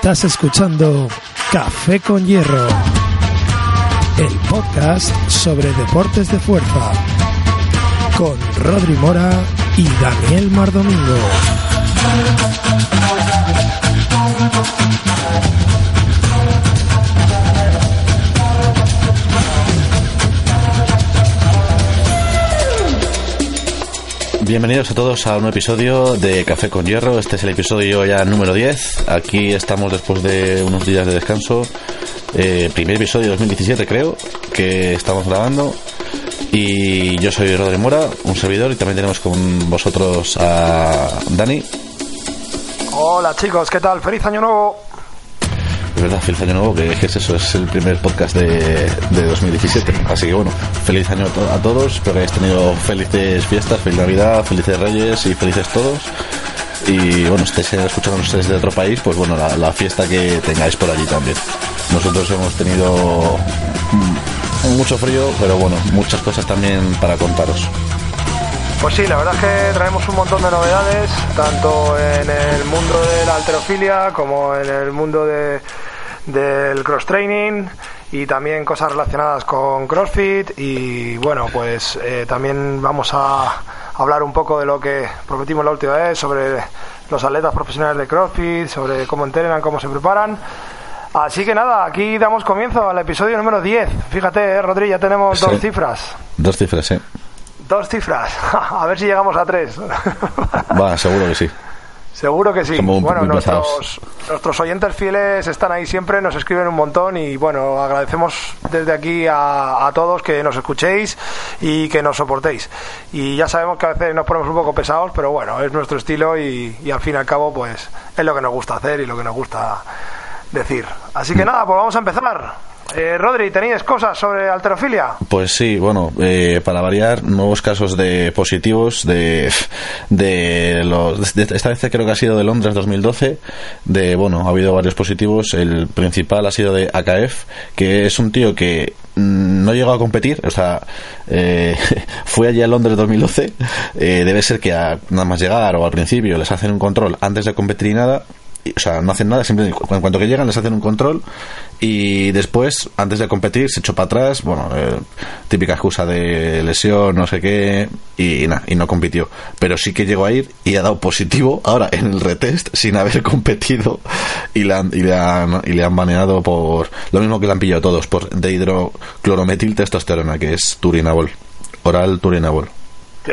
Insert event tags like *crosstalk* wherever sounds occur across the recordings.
Estás escuchando Café con Hierro, el podcast sobre deportes de fuerza, con Rodri Mora y Daniel Mardomingo. Bienvenidos a todos a un episodio de Café con Hierro. Este es el episodio ya número 10. Aquí estamos después de unos días de descanso. Eh, primer episodio de 2017 creo que estamos grabando. Y yo soy Rodri Mora, un servidor, y también tenemos con vosotros a Dani. Hola chicos, ¿qué tal? Feliz año nuevo. Verdad, feliz año nuevo, que, es eso, es el primer podcast de, de 2017. Así que bueno, feliz año a todos, espero que hayáis tenido felices fiestas, feliz Navidad, felices Reyes y felices todos. Y bueno, estáis escuchando ustedes de otro país, pues bueno, la, fiesta que tengáis por allí también. Nosotros hemos tenido mm, mucho frío, pero bueno, muchas cosas también para contaros. Pues sí, la verdad es que traemos un montón de novedades, tanto en el mundo de la alterofilia como en el mundo de, del cross training y también cosas relacionadas con CrossFit y bueno pues eh, también vamos a hablar un poco de lo que prometimos la última vez sobre los atletas profesionales de CrossFit, sobre cómo entrenan, cómo se preparan. Así que nada, aquí damos comienzo al episodio número 10. Fíjate, eh, Rodri, ya tenemos dos cifras. Dos cifras, sí. Dos cifras. *laughs* a ver si llegamos a tres. Va, seguro que sí. Seguro que sí. bueno, nuestros, nuestros, oyentes fieles están ahí siempre, nos escriben un montón y bueno, agradecemos desde aquí a, todos que nos escuchéis y que nos soportéis. Y ya sabemos que a veces nos ponemos un poco pesados, pero bueno, es nuestro estilo y, y al fin y al cabo pues es lo que nos gusta hacer y lo que nos gusta decir. Así que nada, pues vamos a empezar. Eh, Rodri, ¿tenías cosas sobre alterofilia? Pues sí, bueno, eh, para variar, nuevos casos de positivos de, de los. esta vez creo que ha sido de Londres 2012. De, bueno, ha habido varios positivos. El principal ha sido de AKF, que es un tío que mm, no llegó a competir, o sea, eh, *laughs* fue allí a Londres 2012. Eh, debe ser que a, nada más llegar o al principio les hacen un control antes de competir y nada o sea, no hacen nada, simplemente en cuanto que llegan les hacen un control y después, antes de competir, se echó para atrás, bueno, eh, típica excusa de lesión, no sé qué, y, y no compitió. Pero sí que llegó a ir y ha dado positivo ahora en el retest sin haber *laughs* competido y le han, y le han, y le han baneado por lo mismo que le han pillado todos, por dehidroclorometil testosterona, que es turinabol, oral turinabol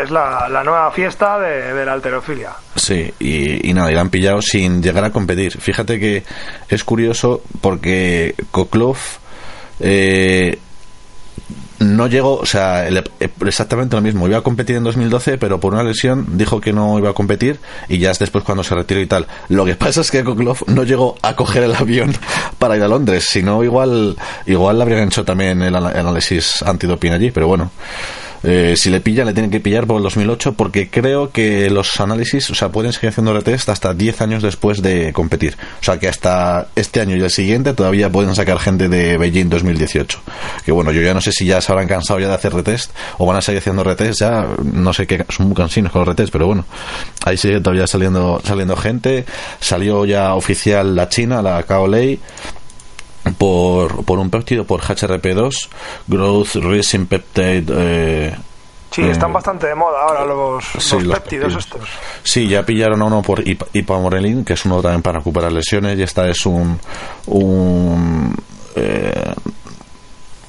es la, nueva fiesta de, la alterofilia. Sí, y, nada, y la han pillado sin llegar a competir. Fíjate que es curioso porque Koklov eh, no llegó, o sea, exactamente lo mismo. Iba a competir en 2012, pero por una lesión dijo que no iba a competir y ya es después cuando se retiró y tal. Lo que pasa es que Koklov no llegó a coger el avión *laughs* para ir a Londres, sino igual, igual le habrían hecho también el análisis antidoping allí, pero bueno. Eh, si le pillan, le tienen que pillar por el 2008 porque creo que los análisis, o sea, pueden seguir haciendo retest hasta 10 años después de competir. O sea, que hasta este año y el siguiente todavía pueden sacar gente de Beijing 2018. Que bueno, yo ya no sé si ya se habrán cansado ya de hacer retest o van a seguir haciendo retest ya, no sé qué, son muy cansinos con los retest, pero bueno, ahí sigue todavía saliendo, saliendo gente. Salió ya oficial la China, la Kaolei por, por un péptido, por HRP2, Growth Resin Peptide. Eh, sí, están eh, bastante de moda ahora los, péptidos estos. Sí, ya pillaron a uno por ipamorelin, que es uno también para recuperar lesiones, y esta es un. un eh,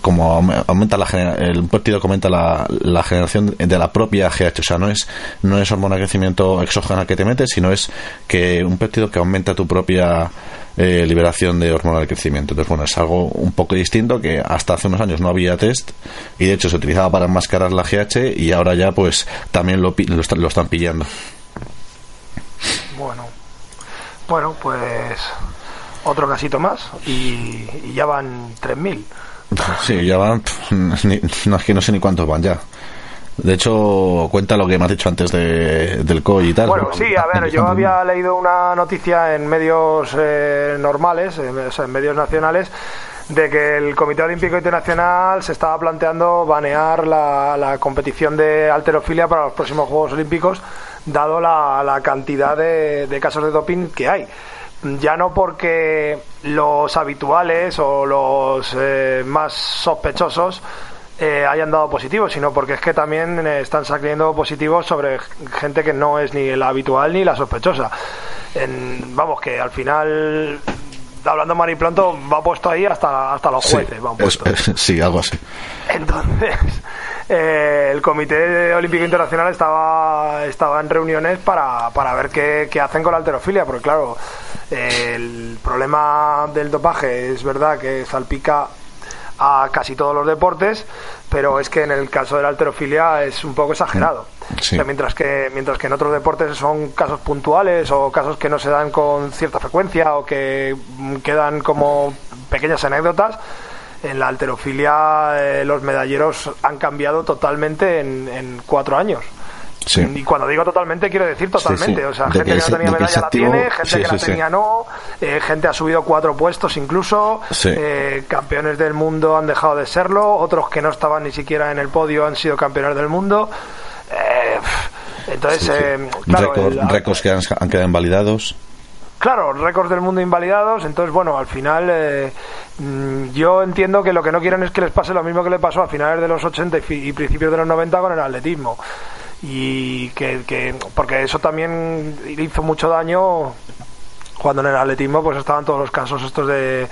como aumenta la el péptido que aumenta la, la, generación de la propia GH, o sea, no es no es hormona de crecimiento exógena que te metes, sino es que un péptido que aumenta tu propia eh, liberación de hormona de crecimiento. Entonces, bueno, es algo un poco distinto que hasta hace unos años no había test y de hecho se utilizaba para enmascarar la GH y ahora ya pues también lo, lo, están pillando. Bueno, bueno, pues otro casito más y, ya van 3.000. Sí, ya van, no es que no sé ni cuántos van ya. De hecho, cuenta lo que me has dicho antes de, del COI y tal. Bueno, sí, a ver, yo había leído una noticia en medios eh, normales, en medios nacionales, de que el Comité Olímpico Internacional se estaba planteando banear la, competición de alterofilia para los próximos Juegos Olímpicos, dado la, cantidad de, casos de doping que hay. ya no porque los habituales o los eh, más sospechosos eh, hayan dado positivos, sino porque es que también eh, están saliendo positivos sobre gente que no es ni la habitual ni la sospechosa. vamos, que al final, hablando mal y pronto, va puesto ahí hasta, hasta los jueces. sí, algo así. Entonces, *laughs* eh, el Comité Olímpico Internacional estaba, estaba en reuniones para, para ver qué, qué hacen con la alterofilia, porque claro, el problema del dopaje es verdad que salpica a casi todos los deportes, pero es que en el caso de la alterofilia es un poco exagerado. mientras, que, mientras que en otros deportes son casos puntuales o casos que no se dan con cierta frecuencia o que quedan como pequeñas anécdotas, en la alterofilia eh, los medalleros han cambiado totalmente en cuatro años. Y cuando digo totalmente, quiero decir totalmente. O sea, gente que, no tenía medalla la tiene, gente que la tenía no, eh, gente ha subido cuatro puestos incluso, eh, campeones del mundo han dejado de serlo, otros que no estaban ni siquiera en el podio han sido campeones del mundo. Eh, entonces, claro, récords que han, han, quedado invalidados. Claro, récords del mundo invalidados. Entonces, bueno, al final mm, yo entiendo que lo que no quieren es que les pase lo mismo que le pasó a finales de los 80 y, y principios de los 90 con el atletismo y que, porque eso también hizo mucho daño cuando en el atletismo pues estaban todos los casos estos de,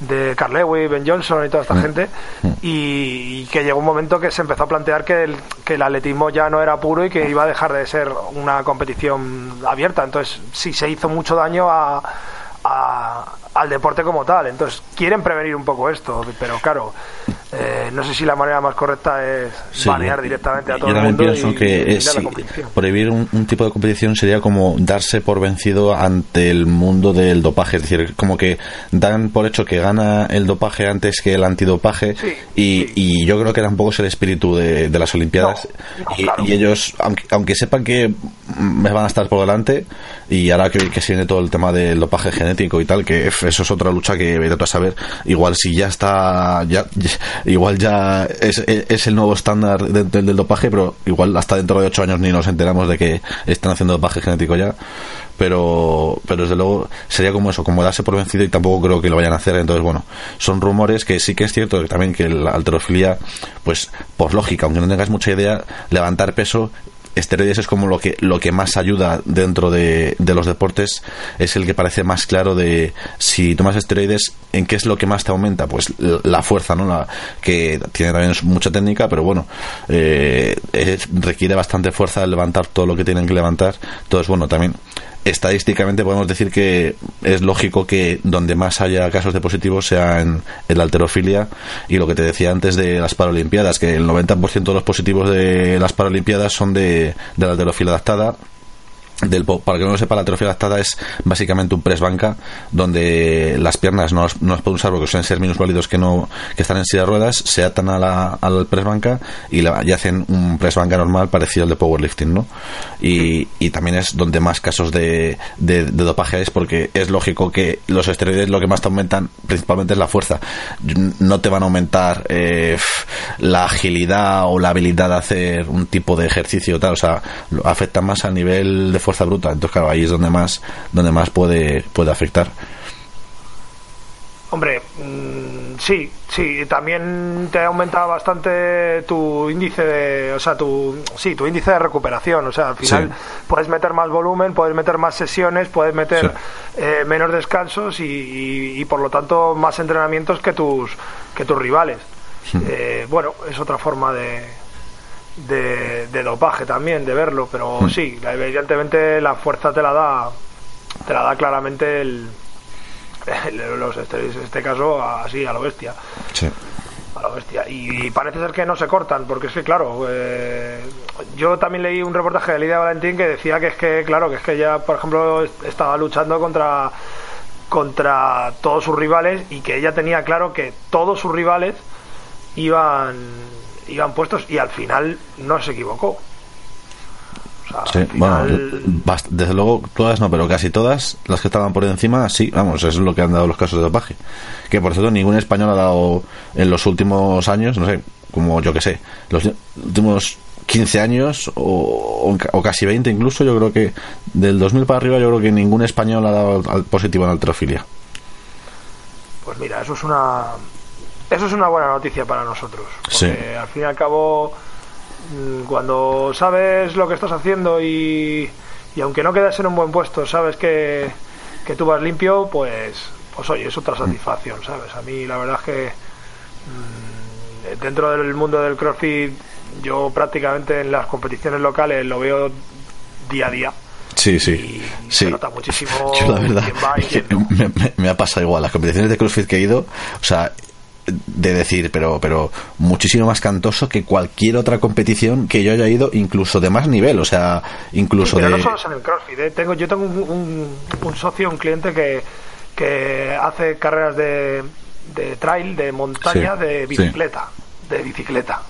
de Carl Lewis, Ben Johnson y toda esta mm. gente mm. y, que llegó un momento que se empezó a plantear que el, que el atletismo ya no era puro y que iba a dejar de ser una competición abierta entonces sí se hizo mucho daño a, al deporte como tal entonces quieren prevenir un poco esto pero claro eh, no sé si la manera más correcta es banear directamente a todo el mundo. Pienso que prohibir un, tipo de competición sería como darse por vencido ante el mundo del dopaje. Es decir, como que dan por hecho que gana el dopaje antes que el antidopaje. y, yo creo que tampoco es el espíritu de, las Olimpiadas. y, ellos, aunque, sepan que me van a estar por delante, y ahora que, que se viene todo el tema del dopaje genético y tal, que eso es otra lucha que voy a saber. Igual si ya está. ya igual ya es, es el nuevo estándar del, del dopaje, pero igual hasta dentro de ocho años ni nos enteramos de que están haciendo dopaje genético ya. Pero, pero desde luego sería como eso, como darse por vencido y tampoco creo que lo vayan a hacer. Entonces, bueno, son rumores que sí que es cierto que también que la alterofilia, pues por lógica, aunque no tengas mucha idea, levantar peso esteroides es como lo que lo que más ayuda dentro de, de, los deportes es el que parece más claro de si tomas esteroides en qué es lo que más te aumenta pues la fuerza no la que tiene también mucha técnica pero bueno eh, requiere bastante fuerza levantar todo lo que tienen que levantar. Entonces bueno también estadísticamente podemos decir que es lógico que donde más haya casos de positivos sea en, la alterofilia y lo que te decía antes de las Paralimpiadas, que el 90% de los positivos de las Paralimpiadas son de, de la alterofilia adaptada del, para que no lo sepa, la atrofia adaptada es básicamente un press banca donde las piernas no, no las pueden usar porque suelen ser menos válidos que no que están en silla de ruedas, se atan a la, al press banca y, y, hacen un press banca normal parecido al de powerlifting, ¿no? Y, y también es donde más casos de, de, dopaje es porque es lógico que los esteroides lo que más te aumentan principalmente es la fuerza. No te van a aumentar eh, la agilidad o la habilidad de hacer un tipo de ejercicio tal, o sea, afecta más a nivel de fuerza bruta. Entonces, claro, ahí es donde más, donde más puede, puede afectar. Hombre, mm, sí, sí, también te aumenta bastante tu índice de, o sea, tu, sí, tu índice de recuperación, o sea, al final puedes meter más volumen, puedes meter más sesiones, puedes meter eh, menos descansos y, por lo tanto más entrenamientos que tus, que tus rivales. *laughs* Eh, bueno, es otra forma de, de, dopaje también, de verlo, pero hmm. sí, evidentemente la fuerza te la da, te la da claramente el, los esteroides, en este caso así a lo bestia. A lo bestia. Y parece ser que no se cortan, porque es que, claro, eh, yo también leí un reportaje de Lidia Valentín que decía que es que, claro, que es que ella, por ejemplo, estaba luchando contra contra todos sus rivales y que ella tenía claro que todos sus rivales iban iban puestos y al final no se equivocó. bueno, desde luego todas no, pero casi todas las que estaban por encima, sí, vamos, es lo que han dado los casos de dopaje. Que por cierto, ningún español ha dado en los últimos años, no sé, como yo que sé, los últimos 15 años o, o, casi 20 incluso, yo creo que del 2000 para arriba yo creo que ningún español ha dado positivo en alterofilia. Pues mira, eso es una eso es una buena noticia para nosotros. Porque al fin y al cabo, mm, cuando sabes lo que estás haciendo y, y aunque no quedes en un buen puesto, sabes que, que tú vas limpio, pues, pues oye, es otra satisfacción, ¿sabes? A mí la verdad es que mm, dentro del mundo del CrossFit, yo prácticamente en las competiciones locales lo veo día a día. Sí, sí. Se nota muchísimo. Yo la verdad, me, me, ha pasado igual. Las competiciones de CrossFit que he ido, o sea, de decir, pero, pero muchísimo más cantoso que cualquier otra competición que yo haya ido, incluso de más nivel, o sea, incluso pero de... no solo es en el CrossFit, ¿eh? tengo, yo tengo un, un, socio, un cliente que, que hace carreras de, de trail, de montaña, de bicicleta, de bicicleta.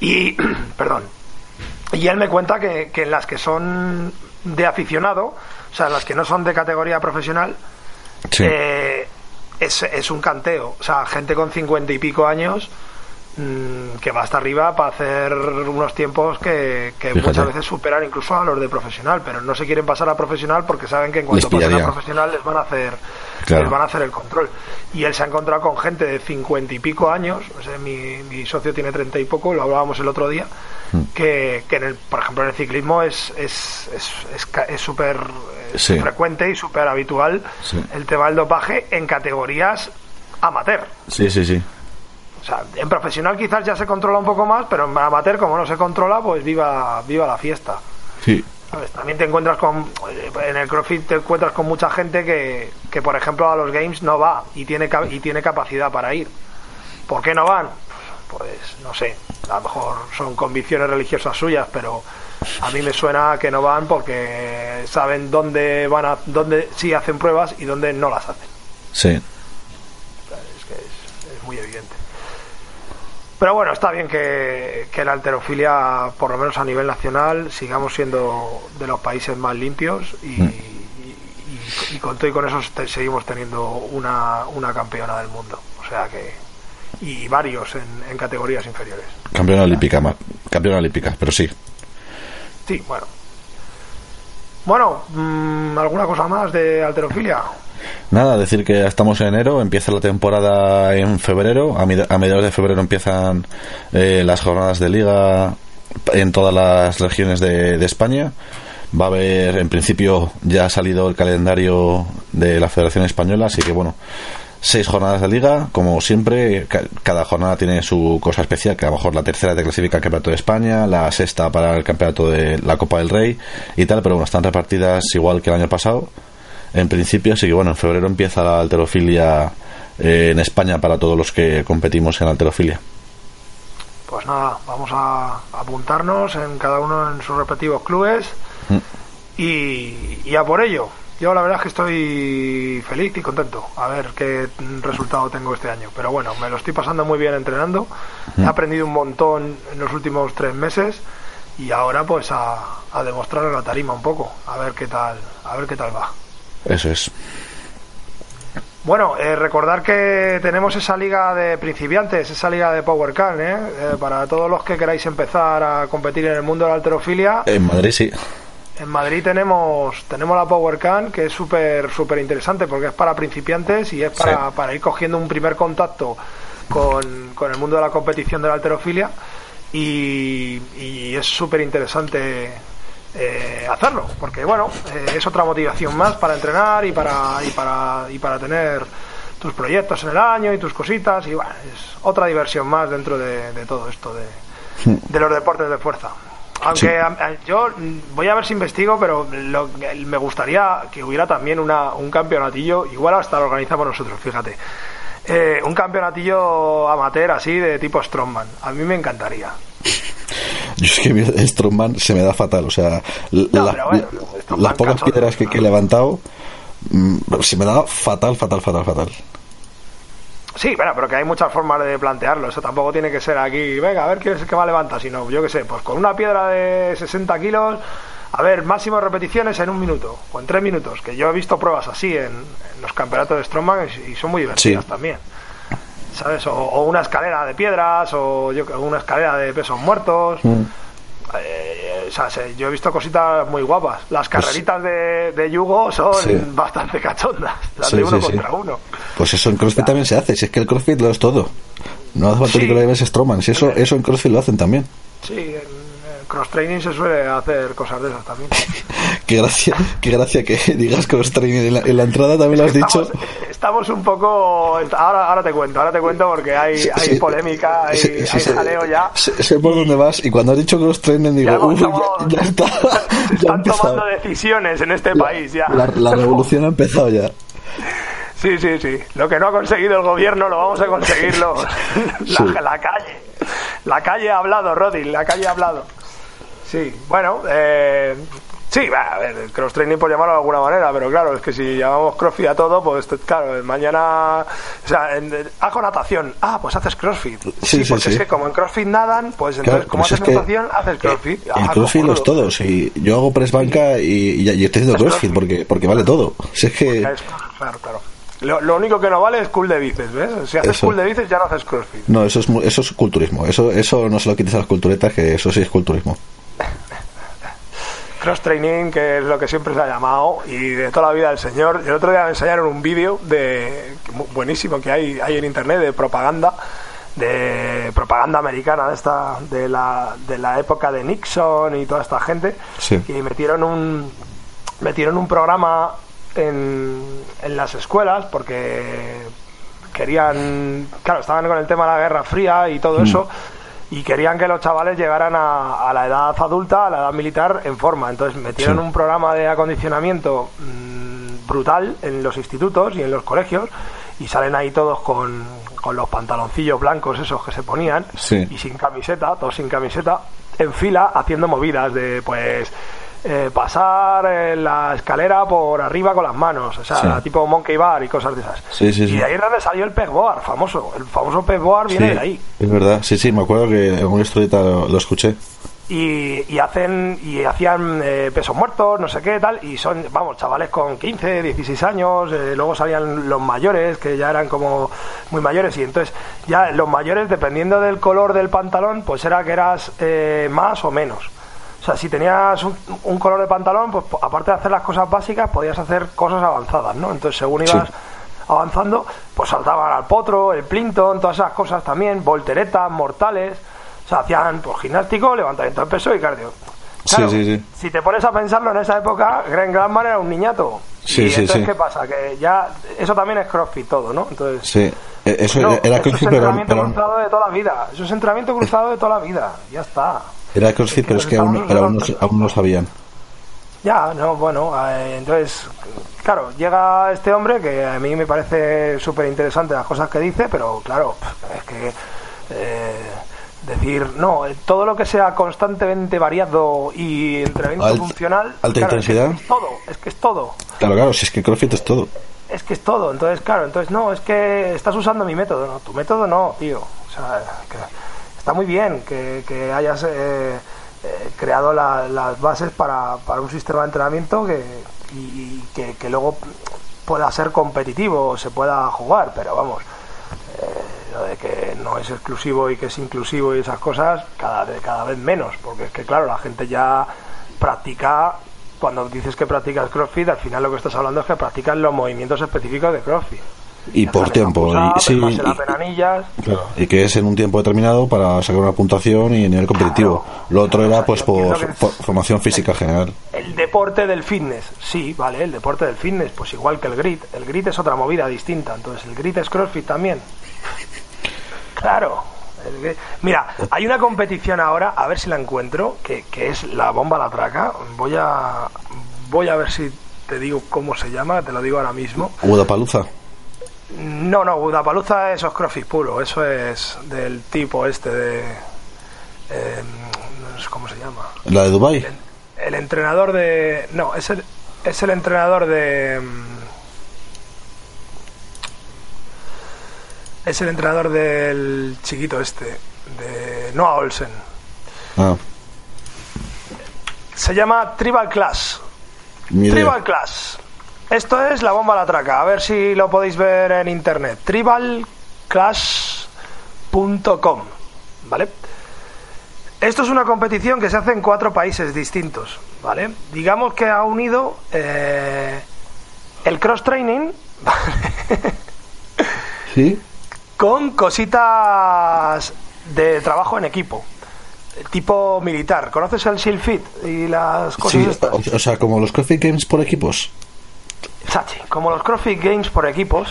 y, *clears throat* perdón, y él me cuenta que, que en las que son de aficionado, o sea, las que no son de categoría profesional, eh, es, es un canteo. O sea, gente con cincuenta y pico años mm, que va hasta arriba para hacer unos tiempos que, muchas veces superan incluso a los de profesional, pero no se quieren pasar a profesional porque saben que en cuanto pasen a profesional les van a hacer les van a hacer el control. Y él se ha encontrado con gente de cincuenta y pico años, mi, mi socio tiene treinta y poco, lo hablábamos el otro día, mm. que, que en el, por ejemplo en el ciclismo es es es súper frecuente y súper habitual el tema del dopaje en categorías amateur. Sí, sí, sí. O sea, en profesional quizás ya se controla un poco más, pero en amateur como no se controla, pues viva viva la fiesta. Sí. También te encuentras con en el CrossFit te encuentras con mucha gente que, que por ejemplo a los games no va y tiene y tiene capacidad para ir. ¿Por qué no van? Pues no sé, a lo mejor son convicciones religiosas suyas, pero a mí me suena que no van porque saben dónde van a dónde sí hacen pruebas y dónde no las hacen. Sí. Es que es, muy evidente. Pero bueno, está bien que, que, la alterofilia, por lo menos a nivel nacional, sigamos siendo de los países más limpios y, mm. y, con todo y con eso seguimos teniendo una, una campeona del mundo. O sea que. Y varios en, en categorías inferiores. Campeona olímpica, campeona olímpica, pero sí, Sí, bueno. Bueno, mm, ¿alguna cosa más de alterofilia? Nada, decir que estamos en enero, empieza la temporada en febrero, a, mediados de febrero empiezan eh, las jornadas de liga en todas las regiones de, de, España. Va a haber, en principio, ya ha salido el calendario de la Federación Española, así que bueno, seis jornadas de liga, como siempre, cada jornada tiene su cosa especial, que a lo mejor la tercera te clasifica al Campeonato de España, la sexta para el Campeonato de la Copa del Rey y tal, pero bueno, están repartidas igual que el año pasado, en principio, así que bueno, en febrero empieza la alterofilia eh, en España para todos los que competimos en alterofilia. Pues nada, vamos a apuntarnos en cada uno en sus respectivos clubes mm. y, y a por ello. Yo la verdad es que estoy feliz y contento a ver qué resultado tengo este año. Pero bueno, me lo estoy pasando muy bien entrenando. He aprendido un montón en los últimos tres meses y ahora pues a, a demostrar la tarima un poco, a ver qué tal, a ver qué tal va. Eso es. Bueno, eh, recordar que tenemos esa liga de principiantes, esa liga de Power Can, ¿eh? ¿eh? para todos los que queráis empezar a competir en el mundo de la alterofilia. En Madrid sí. En Madrid tenemos, tenemos la Power Can, que es súper súper interesante porque es para principiantes y es para, para ir cogiendo un primer contacto con, con, el mundo de la competición de la alterofilia y, y es súper interesante eh, hacerlo porque bueno eh, es otra motivación más para entrenar y para y para y para tener tus proyectos en el año y tus cositas y bueno es otra diversión más dentro de, de todo esto de, de los deportes de fuerza aunque yo voy a ver si investigo, pero me gustaría que hubiera también una, un campeonatillo, igual hasta lo organizamos nosotros, fíjate. Eh, un campeonatillo amateur así de tipo Strongman. A mí me encantaría. *laughs* Yo es que Strongman se me da fatal, o sea, las pocas piedras que, que, he levantado mm, se me da fatal, fatal, fatal, fatal. Sí, bueno, pero que hay muchas formas de plantearlo. Eso tampoco tiene que ser aquí, venga, a ver qué, qué va a levantar, sino yo qué sé, pues con una piedra de 60 kilos, a ver, máximo repeticiones en un minuto o en tres minutos. Que yo he visto pruebas así en, los campeonatos de Strongman y, son muy divertidas también. ¿sabes? O, o una escalera de piedras, o yo, una escalera de pesos muertos. Mm. Eh, o sea, se- yo he visto cositas muy guapas. Las carreritas de, de Yugo son Pues Sí. bastante cachondas. Las Sí, de uno sí, contra uno. Pues eso en CrossFit también se hace, si es que el CrossFit lo es todo. No hace falta que lo lleves Stroman, si eso, eso en CrossFit lo hacen también. Sí, en, en cross training se suele hacer cosas de esas también. *laughs* Qué gracia, qué gracia que *laughs* digas cross training en la, en la entrada también lo has dicho. Estamos, estamos un poco. Ahora, ahora te cuento, ahora te cuento porque hay, Sí, hay sí. polémica, hay, Sí, sí, hay sí. jaleo ya. Sé, por dónde vas y cuando has dicho cross training digo, Ya uy, ya, estamos- ya está, *laughs* se están tomando decisiones en este país ya. La, la revolución ha empezado ya. Sí, sí, sí. Lo que no ha conseguido el gobierno lo vamos a conseguir los- Sí. la, la calle. La calle ha hablado, Rodin, la calle ha hablado. Sí, bueno, eh, sí, va, a ver, el cross training por llamarlo de alguna manera, pero claro, es que si llamamos crossfit a todo, pues claro, mañana, o sea, en- en- hago natación, ah, pues haces crossfit. Sí, sí, porque sí. es que como en crossfit nadan, pues entonces Claro, como pues haces natación, haces crossfit. El Ah, crossfit lo es cojonudo. todo. Si yo hago press banca y, y, y estoy haciendo crossfit crossfit. porque, porque vale todo. Si es que. Claro, claro. Lo, lo único que no vale es cool de bíceps, ¿ves? Si haces Eso. cool de bíceps ya no haces crossfit. No, eso es, eso es culturismo. Eso, eso no se lo quites a las culturetas, que eso sí es culturismo. Cross training, que es lo que siempre se ha llamado, y de toda la vida del señor. El otro día me enseñaron un vídeo de buenísimo que hay, hay en internet de propaganda, de propaganda americana de esta, de la, de la época de Nixon y toda esta gente, Sí. y metieron un metieron un programa en, en las escuelas porque querían, claro, estaban con el tema de la Guerra Fría y todo eso, y querían que los chavales llegaran a, a la edad adulta, a la edad militar, en forma. Entonces metieron Sí. un programa de acondicionamiento mm, brutal en los institutos y en los colegios, y salen ahí todos con, con los pantaloncillos blancos esos que se ponían, Sí. y sin camiseta, todos sin camiseta, en fila, haciendo movidas de, pues... eh, pasar eh, la escalera por arriba con las manos, o sea, Sí. tipo monkey bar y cosas de esas. Sí, sí, sí. Y de ahí es donde salió el pegboard famoso. El famoso pegboard viene Sí, de ahí. es verdad. Sí, sí, me acuerdo que en una historieta lo, lo escuché. Y, y hacen y hacían eh, pesos muertos, no sé qué tal, y son, vamos, chavales con 15, 16 años, eh, luego salían los mayores, que ya eran como muy mayores, y entonces ya los mayores, dependiendo del color del pantalón, pues era que eras eh, más o menos. O sea, si tenías un, un color de pantalón, pues aparte de hacer las cosas básicas, podías hacer cosas avanzadas, ¿no? Entonces, según Sí. ibas avanzando, pues saltaban al potro, el plinton, todas esas cosas también, volteretas, mortales, o sea, hacían pues gimnástico, levantamiento de peso y cardio. Sí, sí, sí. Si te pones a pensarlo en esa época, Greg Glanman era un niñato. Sí, y sí, entonces, sí. ¿qué pasa? Que ya, eso también es crossfit todo, ¿no? Entonces, Sí, eh, eso no, era eso CrossFit, es entrenamiento pero- cruzado de toda la vida. Eso es entrenamiento cruzado de toda la vida. Ya está. Era CrossFit, pero es que aún, pero aún, no, aún no sabían. Ya, no, bueno, eh, entonces, claro, llega este hombre que a mí me parece súper interesante las cosas que dice, pero claro, es que eh, decir, no, todo lo que sea constantemente variado y entrenamiento Alt- funcional, alta claro, es que intensidad. Es, todo, es que es todo. Claro, claro, si es que CrossFit es todo. Es que es todo, entonces, claro, entonces no, es que estás usando mi método, no, tu método no, tío. O sea, que está muy bien que, hayas eh, eh, creado la- las bases para, para un sistema de entrenamiento que, y, que, luego pueda ser competitivo, se pueda jugar, pero vamos, eh, lo de que no es exclusivo y que es inclusivo y esas cosas, cada, cada vez menos, porque es que, claro, la gente ya practica, cuando dices que practicas CrossFit, al final lo que estás hablando es que practicas los movimientos específicos de CrossFit. Y Ya por tiempo. Y, sí, el y- penanillas. Claro, y que es en un tiempo determinado para sacar una puntuación y nivel competitivo. Claro. Lo otro era pues por, formación física general. El deporte del fitness, sí, vale, el deporte del fitness, pues igual que el grit. El grit es otra movida distinta, entonces el grit es CrossFit también. Claro. el Mira, hay una competición ahora, a ver si la encuentro, que, que es la bomba la traca. Voy a, voy a ver si te digo cómo se llama, te lo digo ahora mismo. Udapalooza. No, no, Budapalooza eso es CrossFit puro, eso es del tipo este de... eh, no sé cómo se llama. La de Dubai. El entrenador de. No, es el, es el entrenador de. mm, Es el entrenador del chiquito este, de Noah Olsen. Ah, Se llama Tribal Class. Tribal Class. Esto es la bomba a la traca. A ver si lo podéis ver en internet. Tribal Class crossfit.com, ¿vale? Esto es una competición que se hace en cuatro países distintos, ¿vale? Digamos que ha unido eh, el cross training *laughs* ¿Sí? con cositas de trabajo en equipo, tipo militar. ¿Conoces el Shield Fit y las cosas Sí, estas? o, o sea, como los CrossFit Games por equipos. Sachi, como los CrossFit Games por equipos,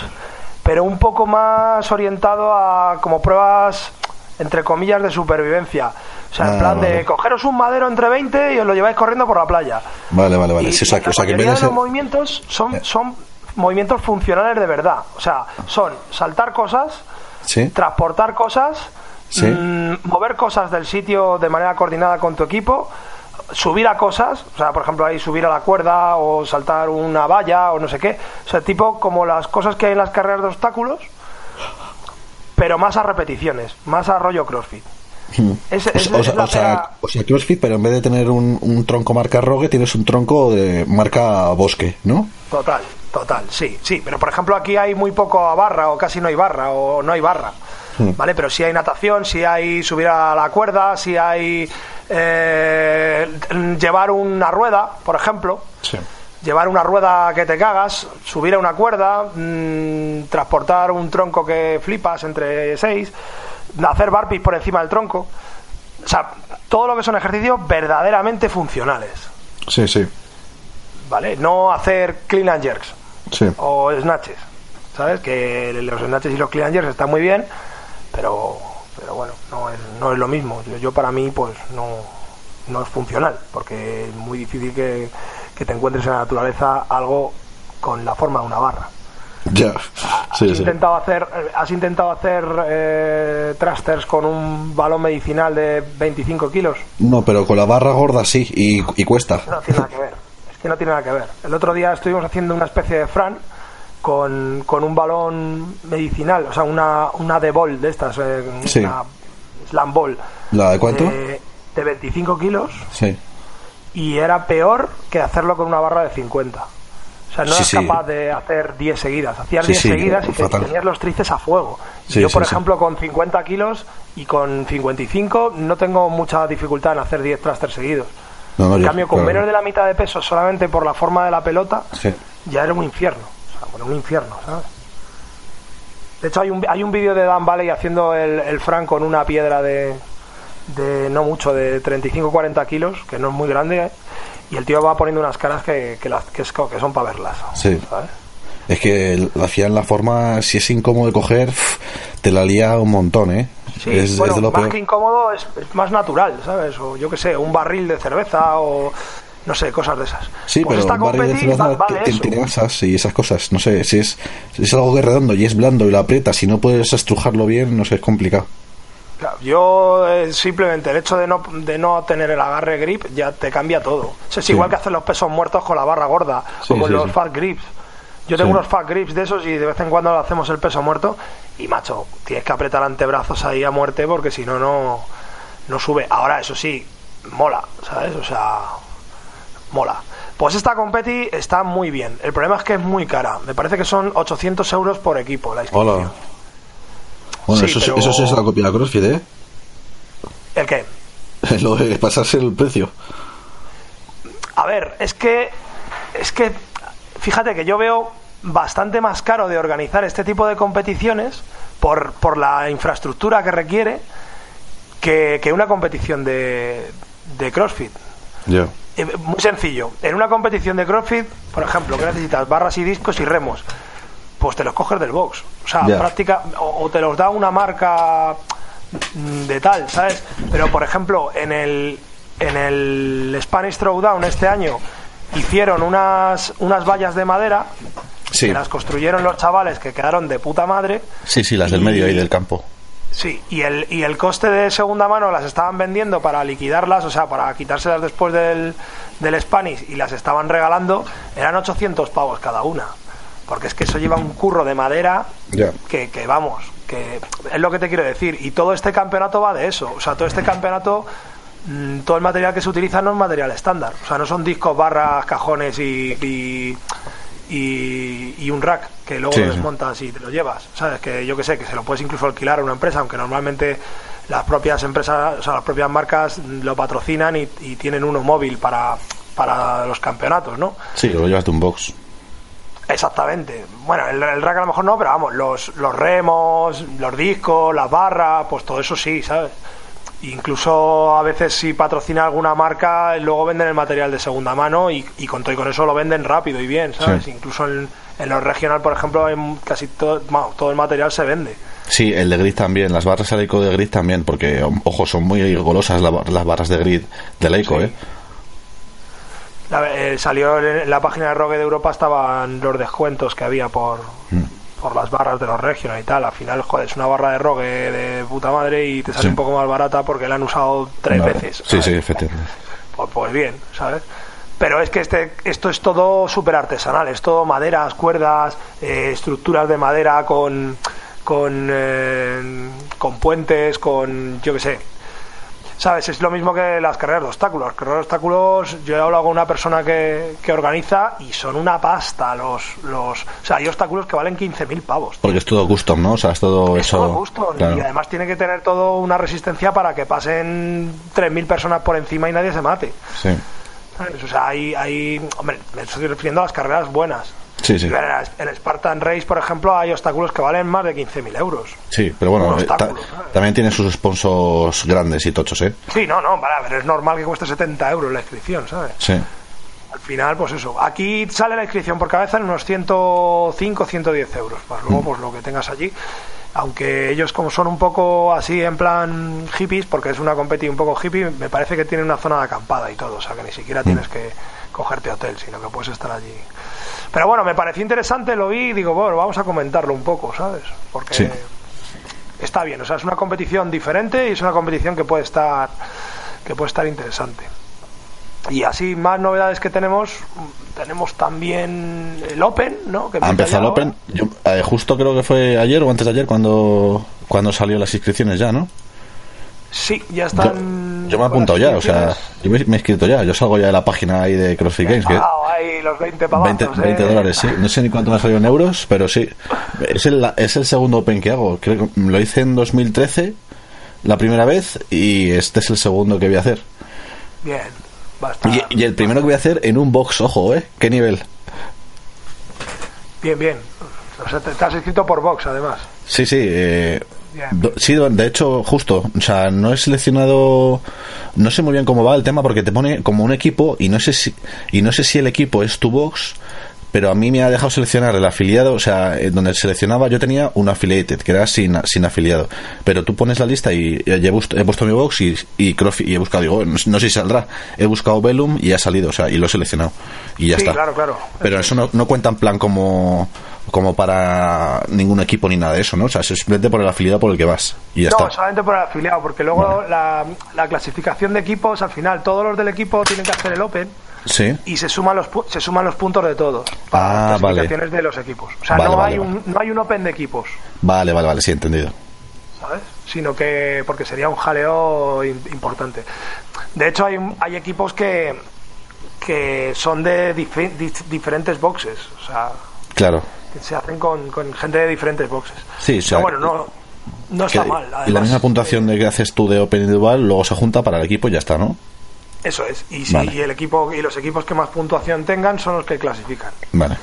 pero un poco más orientado a como pruebas entre comillas de supervivencia. O sea, en Ah, plan de cogeros un madero entre 20 y os lo lleváis corriendo por la playa. Vale, vale, vale. Y Sí, o sea, que, o sea, que en ser... los movimientos son, Eh. son movimientos funcionales de verdad. O sea, son saltar cosas, Sí, transportar cosas, Sí. mm, mover cosas del sitio de manera coordinada con tu equipo, subir a cosas, o sea, por ejemplo, ahí subir a la cuerda o saltar una valla o no sé qué. O sea, tipo como las cosas que hay en las carreras de obstáculos, pero más a repeticiones, más a rollo CrossFit. Sea- o es sea, la o sea, pega- o sea, CrossFit, pero en vez de tener un, un tronco marca rogue, tienes un tronco de marca bosque, ¿no? Total, total, sí, sí. Pero por ejemplo aquí hay muy poco a barra o casi no hay barra o no hay barra. Hmm. ¿Vale? Pero sí hay natación, sí hay subir a la cuerda, sí hay eh, llevar una rueda, por ejemplo. Llevar una rueda que te cagas, subir a una cuerda, mm, transportar un tronco que flipas entre seis, hacer burpees por encima del tronco. O sea, todo lo que son ejercicios verdaderamente funcionales. Sí, sí, ¿Vale? No hacer clean and jerks o snatches, ¿sabes? Que los snatches y los clean and jerks están muy bien, pero, pero bueno, no es, no es lo mismo. Yo, yo para mí, pues no, no es funcional, porque es muy difícil que, que te encuentres en la naturaleza algo con la forma de una barra. Ya. Sí, ¿Has, sí. intentado hacer, ¿Has intentado hacer eh, thrusters con un balón medicinal de 25 kilos? No, pero con la barra gorda sí, y, y cuesta. No tiene nada que ver. Es que no tiene nada que ver. El otro día estuvimos haciendo una especie de fran con, con un balón medicinal, o sea, una, una de ball de estas, eh, Sí. una slam ball. ¿La de cuánto? De, de 25 kilos Sí. y era peor que hacerlo con una barra de 50. O sea, no Sí, eras sí. capaz de hacer 10 seguidas. Hacías Sí, 10 sí, seguidas y fatal. tenías los tríceps a fuego. Yo, por ejemplo, con 50 kilos y con 55 no tengo mucha dificultad en hacer 10 thrusters seguidos. No, no, En yo- cambio, con claro. menos de la mitad de peso, solamente por la forma de la pelota, ya era un infierno. Sea, bueno, un infierno, ¿sabes? De hecho, hay un, hay un vídeo de Dan Valley haciendo el, el Fran con una piedra de, de no mucho, de 35-40 kilos, que no es muy grande, ¿eh? y el tío va poniendo unas caras que, que, las, que, es co- que son para verlas. Sí. ¿sabes? Es que la hacían la forma, si es incómodo de coger, te la lía un montón, ¿eh? Sí, es, bueno, es de lo más peor. que incómodo es, es más natural, ¿sabes? O yo qué sé, un barril de cerveza o no sé, cosas de esas. Sí, Pues pero esta de va- vale te grasas y esas cosas. No sé, si es, si es algo que es redondo y es blando y lo aprietas, si no puedes estrujarlo bien, no sé, es complicado. Claro, yo eh, simplemente el hecho de no, de no tener el agarre grip ya te cambia todo. O sea, es Sí. igual que hacer los pesos muertos con la barra gorda Sí, o con sí, los fat grips. Yo tengo unos fat grips de esos y de vez en cuando hacemos el peso muerto y macho, tienes que apretar antebrazos ahí a muerte porque si no, no no sube. Ahora, eso sí, mola, ¿sabes? O sea, mola. Pues esta competi está muy bien. El problema es que es muy cara. Me parece que son 800 euros por equipo la inscripción. Hola. Bueno, Sí, eso, pero- eso sí es la copia de CrossFit, ¿eh? ¿El qué? *laughs* Lo de pasarse el precio. A ver, es que es que fíjate que yo veo bastante más caro de organizar este tipo de competiciones por, por la infraestructura que requiere que, que una competición de, de CrossFit. Eh, Muy sencillo. En una competición de CrossFit, por ejemplo, que necesitas barras y discos y remos, pues te los coges del box. O sea, práctica o, o te los da una marca mm, de tal, ¿sabes? Pero por ejemplo, en el en el Spanish Throwdown este año hicieron unas unas vallas de madera Sí. que las construyeron los chavales que quedaron de puta madre. Sí, sí, las del Y- medio ahí del campo. Sí, y el, y el coste de segunda mano las estaban vendiendo para liquidarlas, o sea, para quitárselas después del, del Spanish y las estaban regalando, eran 800 pavos cada una. Porque es que eso lleva un curro de madera que, que vamos, que es lo que te quiero decir. Y todo este campeonato va de eso. O sea, todo este campeonato, mm, todo el material que se utiliza no es material estándar. O sea, no son discos, barras, cajones y, y, y, y un rack que luego Sí, lo desmontas y te lo llevas, ¿sabes? Que yo que sé, que se lo puedes incluso alquilar a una empresa, aunque normalmente las propias empresas, o sea, las propias marcas lo patrocinan y, y tienen uno móvil para, para los campeonatos, ¿no? Sí, lo llevas de un box. Exactamente. Bueno, el, el rack a lo mejor no, pero vamos, los, los remos, los discos, las barras, pues todo eso sí, ¿sabes? Incluso a veces si patrocina alguna marca, luego venden el material de segunda mano y, y con todo y con eso lo venden rápido y bien, ¿sabes? Sí. Incluso en, en los regional, por ejemplo, en casi todo, bueno, todo el material se vende. Sí, el de grid también, las barras de Leico de grid también, porque, ojo, son muy golosas la- las barras de grid de Leico, Sí. ¿eh? La- eh, salió en la página de Rogue de Europa estaban los descuentos que había por, Mm. Por las barras de los regional y tal. Al final, joder, es una barra de Rogue de puta madre y te sale Sí. un poco más barata porque la han usado tres Vale. veces. Sí, efectivamente. Pues, pues bien, ¿sabes? Pero es que este, esto es todo súper artesanal, es todo maderas, cuerdas, eh, estructuras de madera con, con, eh, con puentes, con, yo qué sé. ¿Sabes? Es lo mismo que las carreras de obstáculos. Las carreras de obstáculos, yo he hablado con una persona que, que organiza y son una pasta los... los o sea, hay obstáculos que valen 15.000 pavos. Porque es todo custom, ¿no? O sea, es todo Es eso. todo claro. Y además tiene que tener todo una resistencia para que pasen 3.000 personas por encima y nadie se mate. Sí, ¿sabes? O sea, hay, hay. Hombre, me estoy refiriendo a las carreras buenas. Sí, sí. En el- En Spartan Race, por ejemplo, hay obstáculos que valen más de 15.000 euros. Sí, pero bueno, eh, también tiene sus sponsors grandes y tochos, ¿eh? Sí, no, no, vale, pero es normal que cueste 70 euros la inscripción, ¿sabes? Sí, Al final, pues eso. Aquí sale la inscripción por cabeza en unos 105, 110 euros. Más Mm. luego, pues lo que tengas allí. Aunque ellos, como son un poco así en plan hippies, porque es una competi un poco hippie, me parece que tienen una zona de acampada y todo. O sea, que ni siquiera tienes Mm. que cogerte hotel, sino que puedes estar allí. Pero bueno, me pareció interesante, lo vi y digo, bueno, vamos a comentarlo un poco, ¿sabes? Porque Sí. está bien. O sea, es una competición diferente y es una competición que puede estar, que puede estar interesante. Y así, más novedades que tenemos, tenemos también el Open, ¿no? Que ha empezado el Open. Yo, eh, justo creo que fue ayer o antes de ayer cuando, cuando salió las inscripciones ya, ¿no? Sí, ya están. yo me he apuntado ya, o sea, yo me, me he inscrito ya. Yo salgo ya de la página ahí de CrossFit Games. Que, ahí los 20 pavazos, 20, ¿eh? 20 dólares, sí. No sé ni cuánto me ha salido en euros, pero sí. Es el, es el segundo Open que hago. Creo que lo hice en 2013, la primera vez, y este es el segundo que voy a hacer. Bien, va a estar- Y, y el primero que voy a hacer en un box, ojo, ¿eh? ¿Qué nivel? Bien, bien. O sea, te, has inscrito por Vox, además. Sí, sí. eh, Sí, de hecho, justo. O sea, no he seleccionado. No sé muy bien cómo va el tema porque te pone como un equipo y no sé si y no sé si el equipo es tu box. Pero a mí me ha dejado seleccionar el afiliado, o sea, eh, donde seleccionaba yo tenía un affiliated, que era sin, sin afiliado. Pero tú pones la lista y, y he, puesto mi box y, y, y he buscado, digo, no, sé- no sé si saldrá. He buscado Velum y ha salido, o sea, y lo he seleccionado. Y ya Sí, está. claro, claro. Pero eso no, no cuenta en plan como, como para ningún equipo ni nada de eso, ¿no? O sea, simplemente por el afiliado por el que vas. Y ya no, está. solamente por el afiliado, porque luego la, la clasificación de equipos, al final, todos los del equipo tienen que hacer el Open Sí. y se suman los se suman los puntos de todos Ah, para las vale. clasificaciones de los equipos. O sea, Vale, no, hay. Un, no hay un Open de equipos, Vale, vale, vale, sí, entendido. ¿sabes? Sino que porque sería un jaleo im- importante. De hecho, hay, hay equipos que que son de dife- dif- diferentes boxes, o sea, Claro. Que se hacen con, con gente de diferentes boxes. Sí, o sea, Pero bueno, no, no está mal. y la misma puntuación de que haces tú de Open individual, luego se junta para el equipo y ya está, ¿no? Eso es. Y, si, Vale. y el equipo y los equipos que más puntuación tengan son los que clasifican. Vale.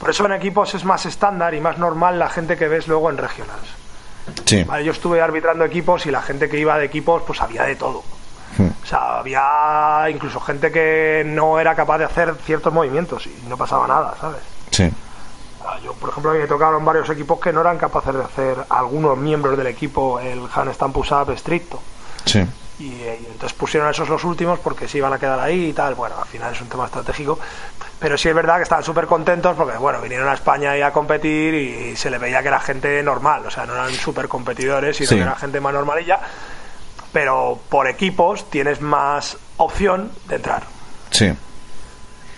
Por eso en equipos es más estándar y más normal la gente que ves luego en regionals. Sí. Vale, yo estuve arbitrando equipos y la gente que iba de equipos pues había de todo. Hmm. O sea, había incluso gente que no era capaz de hacer ciertos movimientos y no pasaba nada, ¿sabes? Sí. Ah, Yo, por ejemplo, a mí me tocaron varios equipos que no eran capaces de hacer algunos miembros del equipo el handstand push-up estricto. Sí. Y, eh, y entonces pusieron esos los últimos porque se iban a quedar ahí y tal. Bueno, al final es un tema estratégico. Pero sí es verdad que estaban súper contentos porque, bueno, vinieron a España y a competir y se le veía que era gente normal. O sea, no eran súper competidores, sino Sí. que era gente más normalilla. Pero por equipos tienes más opción de entrar. Sí.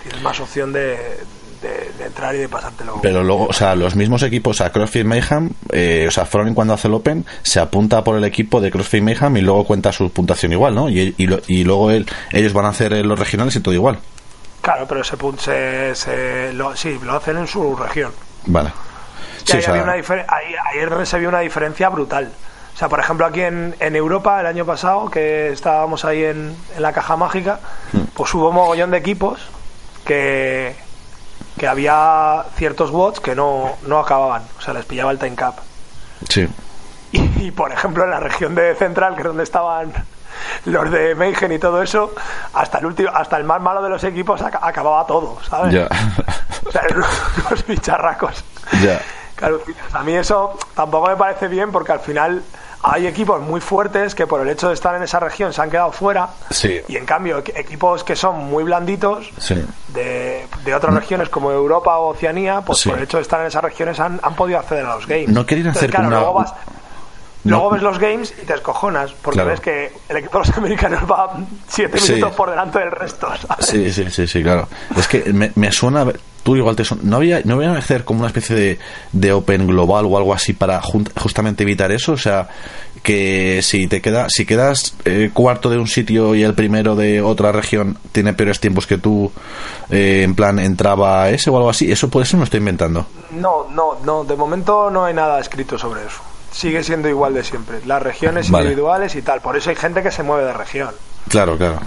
Tienes más opción de, de- de entrar y de pasártelo. Pero luego, o sea, los mismos equipos a CrossFit Mayhem, eh, o sea, Fronin cuando hace el Open, se apunta por el equipo de CrossFit Mayhem y luego cuenta su puntuación igual, ¿no? Y, y, y luego él, ellos van a hacer eh, los regionales y todo igual. Claro, pero ese punto se, se lo, sí, lo hacen en su región. Vale. Sí, ahí o sea, había una ahí- ayer se vio una diferencia brutal. O sea, por ejemplo, aquí en, en Europa, el año pasado, que estábamos ahí en, en la caja mágica, Hmm. pues hubo un mogollón de equipos que, que había ciertos bots que no, no acababan. O sea, les pillaba el time cap. sí. Y, y, por ejemplo, en la región de Central, que es donde estaban los de Meigen y todo eso, hasta el último, hasta el más malo de los equipos aca- acababa todo, ¿sabes? Ya. O sea, *laughs* eran unos bicharracos. ya. Claro, a mí eso tampoco me parece bien porque al final hay equipos muy fuertes que por el hecho de estar en esa región se han quedado fuera Sí. y en cambio equ- equipos que son muy blanditos Sí. de, de otras regiones como Europa o Oceanía, pues Sí. por el hecho de estar en esas regiones han, han podido acceder a los games. No quieren hacer claro, como una- luego, vas-. Luego ves los games y te escojonas porque Claro. ves que el equipo de los *laughs* americanos va siete Sí. minutos por delante del resto. ¿sabes? Sí, sí, sí, sí, claro. Es que me, me suena, tú igual te suena, ¿no había, no había hacer como una especie de, de Open global o algo así para justamente evitar eso? O sea, que si te queda, si quedas eh, cuarto de un sitio y el primero de otra región tiene peores tiempos que tú, eh, en plan entraba ese o algo así, eso puede ser, me estoy inventando. No, no, no, de momento no hay nada escrito sobre eso. Sigue siendo igual de siempre. Las regiones Vale. individuales y tal. Por eso hay gente que se mueve de región. Claro, claro.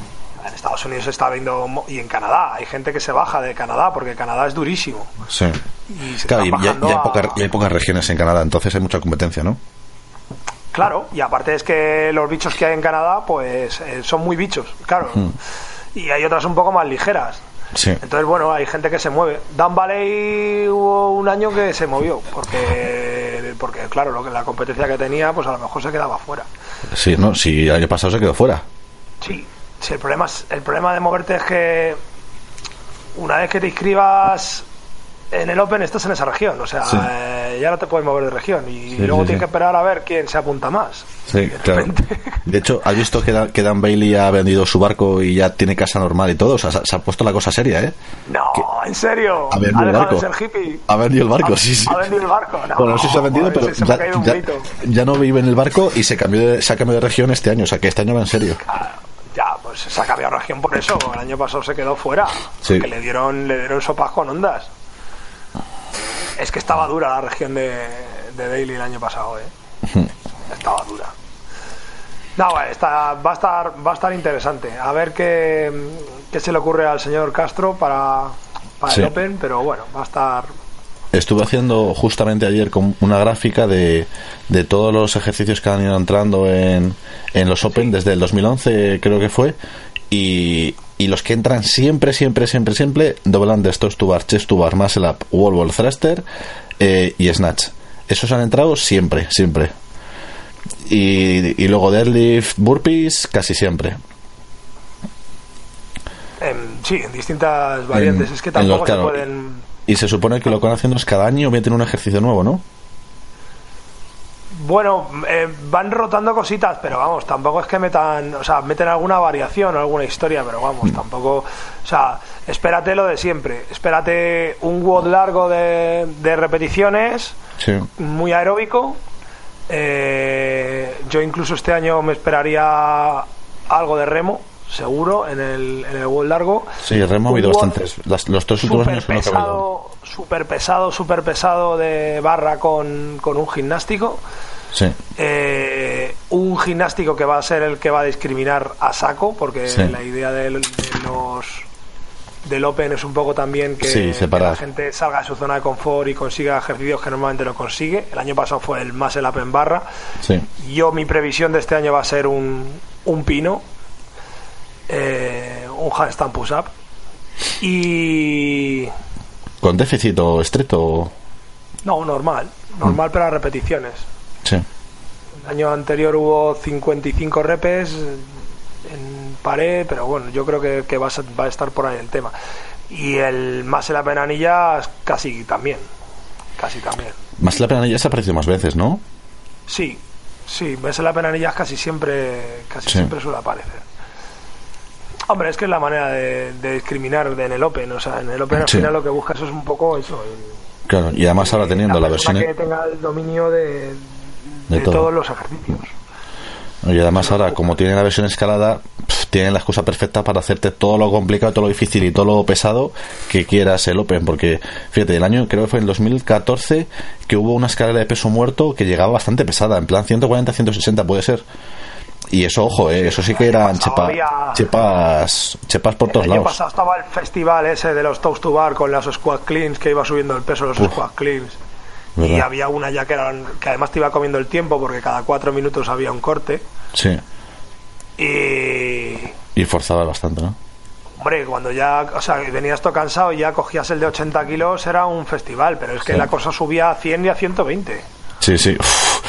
En Estados Unidos se está viendo, y en Canadá, hay gente que se baja de Canadá porque Canadá es durísimo. Sí. Y se Claro, y hay a- poca- ya hay pocas regiones en Canadá, entonces hay mucha competencia, ¿no? Claro, y aparte es que los bichos que hay en Canadá, pues eh, son muy bichos, claro. Y hay otras un poco más ligeras. Sí. Entonces, bueno, hay gente que se mueve. Dan Valley hubo un año que se movió, porque, porque claro, lo que, la competencia que tenía, pues a lo mejor se quedaba fuera. Sí, no, si el año pasado se quedó fuera. Sí, sí, el, problema es, el problema de moverte es que una vez que te inscribas en el Open estás en esa región, o sea, Sí. eh, ya no te puedes mover de región y Sí, luego sí, tienes que esperar a ver quién se apunta más. Sí, de *laughs* claro. De hecho, ¿has visto que, Dan- que Dan Bailey ha vendido su barco y ya tiene casa normal y todo? O sea, se, se ha puesto la cosa seria, ¿eh? No, en serio. Ha vendido el barco. Ha vendido el barco, sí, sí. Ha vendido el barco. No, bueno, no sé si se ha vendido, pero se, ya, no vive en el barco y se, cambió de, se ha cambiado de región este año. O sea, que este año va en serio. Ya, pues se ha cambiado región por eso. El año pasado se quedó fuera. Sí. Que le dieron, le dieron sopas con ondas. Es que estaba dura la región de, de Daily el año pasado, ¿eh? Estaba dura. No, bueno, está, va, a estar, va a estar interesante. A ver qué, qué se le ocurre al señor Castro para, para Sí. el Open, pero bueno, va a estar. Estuve haciendo justamente ayer con una gráfica de, de todos los ejercicios que han ido entrando en, en los Open desde el 2011, creo que fue. Y, y los que entran siempre, siempre, siempre, siempre, doblan de estos to bar, chest to bar, muscle up, wall wall thruster eh, y snatch. Esos han entrado siempre, siempre. Y, y luego deadlift, burpees, casi siempre. en- sí, en distintas variantes. En- es que los- tampoco claro, pueden. Y se supone que lo que van haciendo es cada año meten un ejercicio nuevo, ¿no? Bueno, eh, van rotando cositas, pero vamos, tampoco es que metan, o sea, meten alguna variación o alguna historia, pero vamos, tampoco, o sea, espérate lo de siempre, espérate un WOD largo de, de repeticiones, Sí. muy aeróbico. eh, yo incluso este año me esperaría algo de remo, seguro, en el, en el WOD largo. Sí, remo ha habido bastantes. Las- los tres últimos años pesado, súper pesado, súper pesado de barra con, con un gimnástico. Sí. Eh, un gimnástico que va a ser el que va a discriminar a saco, porque Sí. la idea del, de los del Open es un poco también que, Sí, que separar. la gente salga de su zona de confort y consiga ejercicios que normalmente no consigue. El año pasado fue el más el Open barra. Sí. Yo mi previsión de este año va a ser un, un pino, eh, un handstand push up y ¿Con déficit o estricto? o- no normal, normal para repeticiones. Sí. El año anterior hubo 55 repes en pared, pero bueno, yo creo que, que va, a, ser- va a estar por ahí el tema. Y el más en la penanilla casi también. Casi también. Más la pena ya se ha aparecido más veces, ¿no? Sí, sí, ves en la penanilla casi siempre, casi Sí. siempre suele aparecer. Hombre, es que es la manera de, de discriminar de- en el Open. O sea, en el Open al Sí. final lo que buscas es un poco eso. el- Claro. Y además ahora teniendo la, persona versión. que tenga el dominio de, De de todo. todos los ejercicios. Y además ahora, como tienen la versión escalada, tienen la excusa perfecta para hacerte todo lo complicado, todo lo difícil y todo lo pesado que quieras el Open. Porque, fíjate, el año creo que fue en 2014 que hubo una escalera de peso muerto que llegaba bastante pesada, en plan 140-160 puede ser. Y eso, ojo, eh, eso sí que eran chepa- chepas, chepas por todos el año lados. pasado estaba el festival ese de los Toast to Bar con las squat cleans que iba subiendo el peso de los Uf. squat cleans. Y ¿Verdad? había una ya que, eran, que además te iba comiendo el tiempo porque cada cuatro minutos había un corte. Sí, Y, y forzaba bastante, ¿no? hombre, cuando ya, o sea, venías todo cansado y ya cogías el de 80 kilos, era un festival, pero es que Sí. la cosa subía a 100 y a 120. Sí, sí. Uf.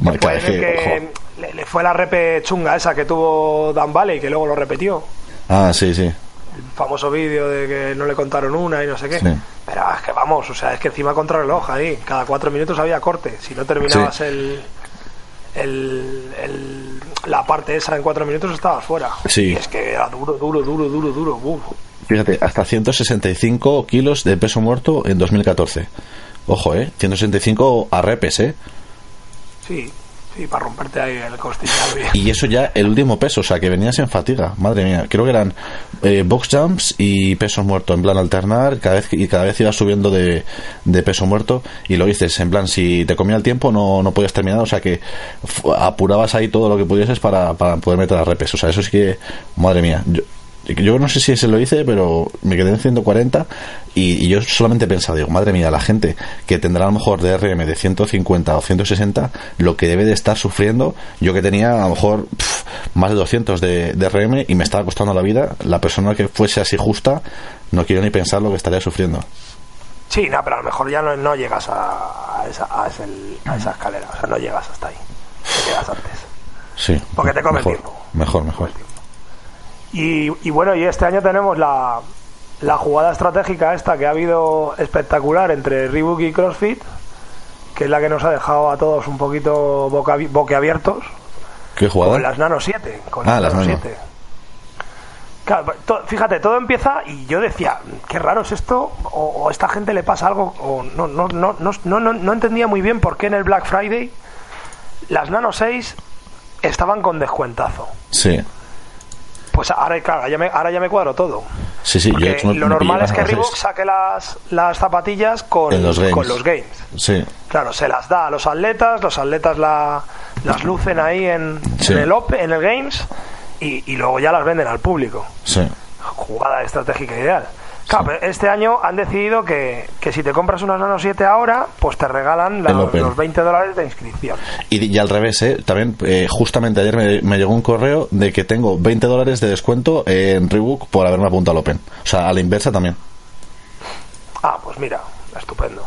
Madre, Puede es ser que, le, le fue la repe chunga esa que tuvo Dan Valley, que luego lo repitió. ojo. Ah, sí, sí. El famoso vídeo de que no le contaron una y no sé qué. Sí. Pero es que vamos, o sea, es que encima contra reloj ahí, cada cuatro minutos había corte. Si no terminabas Sí. el, el, el- la parte esa en cuatro minutos estabas fuera. Sí. Y es que era duro, duro, duro, duro, duro. uf. Fíjate, hasta 165 kilos de peso muerto en 2014. Ojo, ¿eh? 165 a repes, ¿eh? Sí, sí, para romperte ahí el costillar bien. Y eso ya el último peso, o sea, que venías en fatiga. Madre mía, creo que eran eh, box jumps y pesos muertos, en plan alternar, cada vez y cada vez ibas subiendo de, de peso muerto y lo dices, en plan, si te comía el tiempo no, no podías terminar, o sea que apurabas ahí todo lo que pudieses para, para poder meter las repes. O sea, eso sí que, madre mía. Yo, yo no sé si se lo hice, pero me quedé en 140 y, y yo solamente pensaba, digo, madre mía, la gente que tendrá a lo mejor DRM de 150 o 160, lo que debe de estar sufriendo, yo que tenía a lo mejor más de 200 de DRM y me estaba costando la vida, la persona que fuese así justa, no quiero ni pensar lo que estaría sufriendo. Sí, no, pero a lo mejor ya no, no llegas a, a esa, a, ese- a esa escalera, o sea, no llegas hasta ahí. Te quedas antes. Sí. Porque te come el mejor, tiempo. Mejor, mejor. Y, y bueno, y este año tenemos la, la jugada estratégica esta que ha habido espectacular entre Reebok y CrossFit, que es la que nos ha dejado a todos un poquito boca, boquiabiertos, ¿Qué con jugada? las Nano 7. Con Ah, las Nano Nano. 7. Claro, to- fíjate, todo empieza y yo decía, qué raro es esto, o, o a esta gente le pasa algo, o no, no, no, no, no, no, no entendía muy bien por qué en el Black Friday las Nano 6 estaban con descuentazo. Sí. Pues ahora, claro, ya me, ahora ya me cuadro todo. Sí, sí, yo hecho lo normal es que Reebok saque las, las zapatillas con, los games. con los games. Sí. Claro, se las da a los atletas, los atletas la, las lucen ahí en, Sí. en el en el Games, y, y luego ya las venden al público. Sí. Jugada estratégica ideal. Claro, pero este año han decidido que, que si te compras unas Nano 7 ahora, pues te regalan la- los 20 dólares de inscripción. Y, y al revés, ¿eh? También, eh, justamente ayer me, me llegó un correo de que tengo 20 dólares de descuento en Reebok por haberme apuntado al Open. O sea, a la inversa también. Ah, pues mira, estupendo.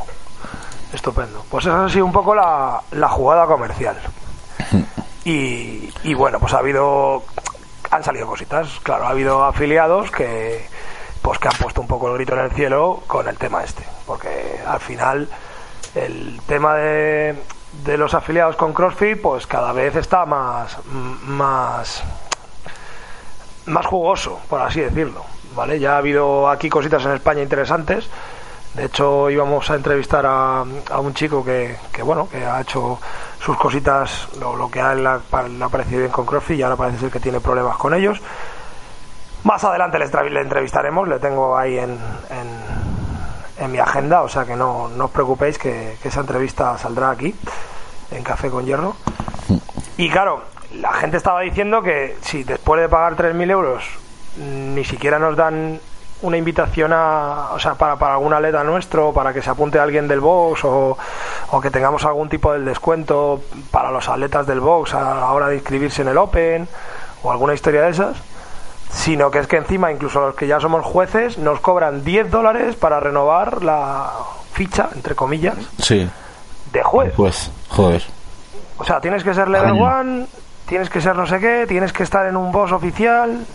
Estupendo. Pues esa ha sido un poco la, la jugada comercial. *laughs* Y, y bueno, pues ha habido. Han salido cositas. Claro, ha habido afiliados que. Pues que han puesto un poco el grito en el cielo con el tema este. Porque al final. El tema de, de los afiliados con CrossFit, pues cada vez está más. más más jugoso, por así decirlo. ¿vale? Ya ha habido aquí cositas en España interesantes. De hecho, íbamos a entrevistar a, a un chico que, que, bueno, que ha hecho sus cositas, lo, que a él le ha, le ha parecido bien con CrossFit y ahora parece ser que tiene problemas con ellos. Más adelante le, entrevistaremos, le tengo ahí en, en, en mi agenda, o sea que no, no os preocupéis que, esa entrevista saldrá aquí, en Café con Hierro. Y claro, la gente estaba diciendo que si después de pagar 3.000 euros ni siquiera nos dan una invitación a, o sea, para, para algún atleta nuestro, para que se apunte alguien del box o, o que tengamos algún tipo de descuento para los atletas del box a la hora de inscribirse en el Open o alguna historia de esas, sino que es que encima incluso los que ya somos jueces nos cobran 10 dólares para renovar la ficha, entre comillas, Sí. de juez. Pues, joder. O sea, tienes que ser level one, tienes que ser no sé qué, tienes que estar en un boss oficial,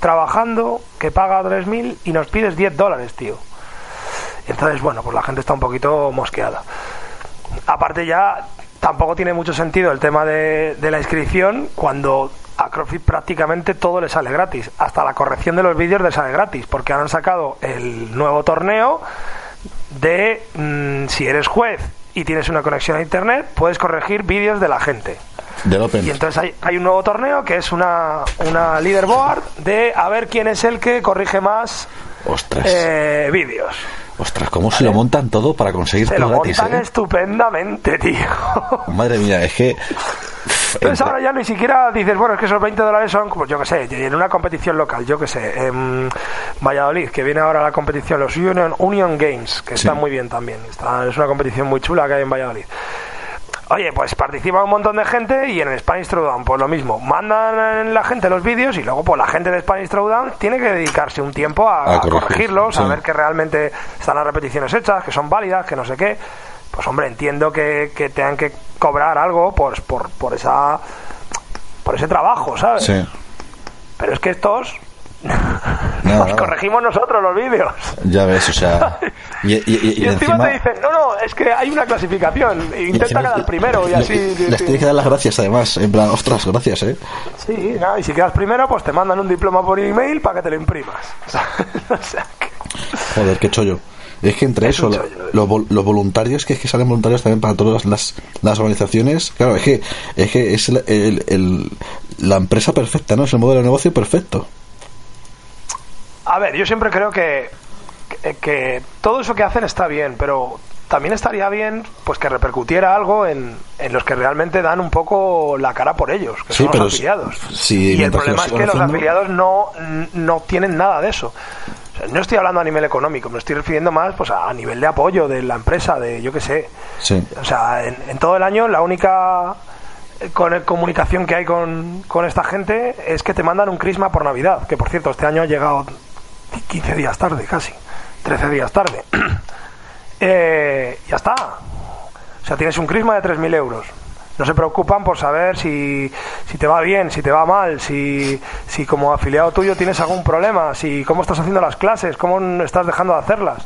trabajando, que paga 3.000 y nos pides 10 dólares, tío. Entonces, bueno, pues la gente está un poquito mosqueada. Aparte ya, tampoco tiene mucho sentido el tema de, de la inscripción cuando a CrossFit prácticamente todo le sale gratis. Hasta la corrección de los vídeos le sale gratis, porque han sacado el nuevo torneo de mm, si eres juez y tienes una conexión a internet, puedes corregir vídeos de la gente. Del Open. Y entonces hay, hay un nuevo torneo que es una, una leaderboard de a ver quién es el que corrige más eh, vídeos. Ostras, cómo se lo montan todo para conseguir Se todo lo gratis, montan ¿eh? estupendamente, tío. *laughs* Madre mía, es que. Entonces ahora ya ni siquiera dices, bueno, es que esos 20 dólares son, como yo que sé, en una competición local, yo que sé, en Valladolid, que viene ahora la competición, los Union, Union Games, que Sí. están muy bien también. Está- es una competición muy chula que hay en Valladolid. Oye, pues participa un montón de gente y en el Spanish Throwdown, pues lo mismo. Mandan la gente los vídeos y luego, pues la gente de Spanish Throwdown tiene que dedicarse un tiempo a, A a corregir, corregirlos, a ver que realmente están las repeticiones hechas, que son válidas, que no sé qué. Pues hombre, entiendo que, que tengan que cobrar algo por, por, por esa por ese trabajo, ¿sabes? Sí. Pero es que estos *laughs* Nada. corregimos nosotros los vídeos. Ya ves, o sea. Y, *laughs* y- y- Y, y encima, encima. te dicen, no, no, es que hay una clasificación, intenta encima quedar primero y así... Les tienes que dar las gracias, además. En plan, ostras, gracias, ¿eh? Sí, y si quedas primero, pues te mandan un diploma por email para que te lo imprimas. *laughs* O sea, que- Joder, qué chollo. Es que entre Es eso, chollo, los, vol- los voluntarios, que es que salen voluntarios también para todas las, las organizaciones, claro, es que es, que es el- el- el- la empresa perfecta, ¿no? Es el modelo de negocio perfecto. A ver, yo siempre creo que, que, que todo eso que hacen está bien, pero también estaría bien pues que repercutiera algo en, en los que realmente dan un poco la cara por ellos, que Sí, son pero los afiliados. si y el problema es que los afiliados no, no tienen nada de eso. O sea, no estoy hablando a nivel económico, me estoy refiriendo más pues a, nivel de apoyo de la empresa, de yo qué sé. Sí. O sea, en, en todo el año la única eh, con- comunicación que hay con, con esta gente es que te mandan un crisma por Navidad, que por cierto este año ha llegado 15 días tarde casi, 13 días tarde. *clears throat* Eh, ya está. O sea, tienes un crisma de 3.000 euros. No se preocupan por saber si, si te va bien, si te va mal, si, si como afiliado tuyo tienes algún problema, si cómo estás haciendo las clases, cómo estás dejando de hacerlas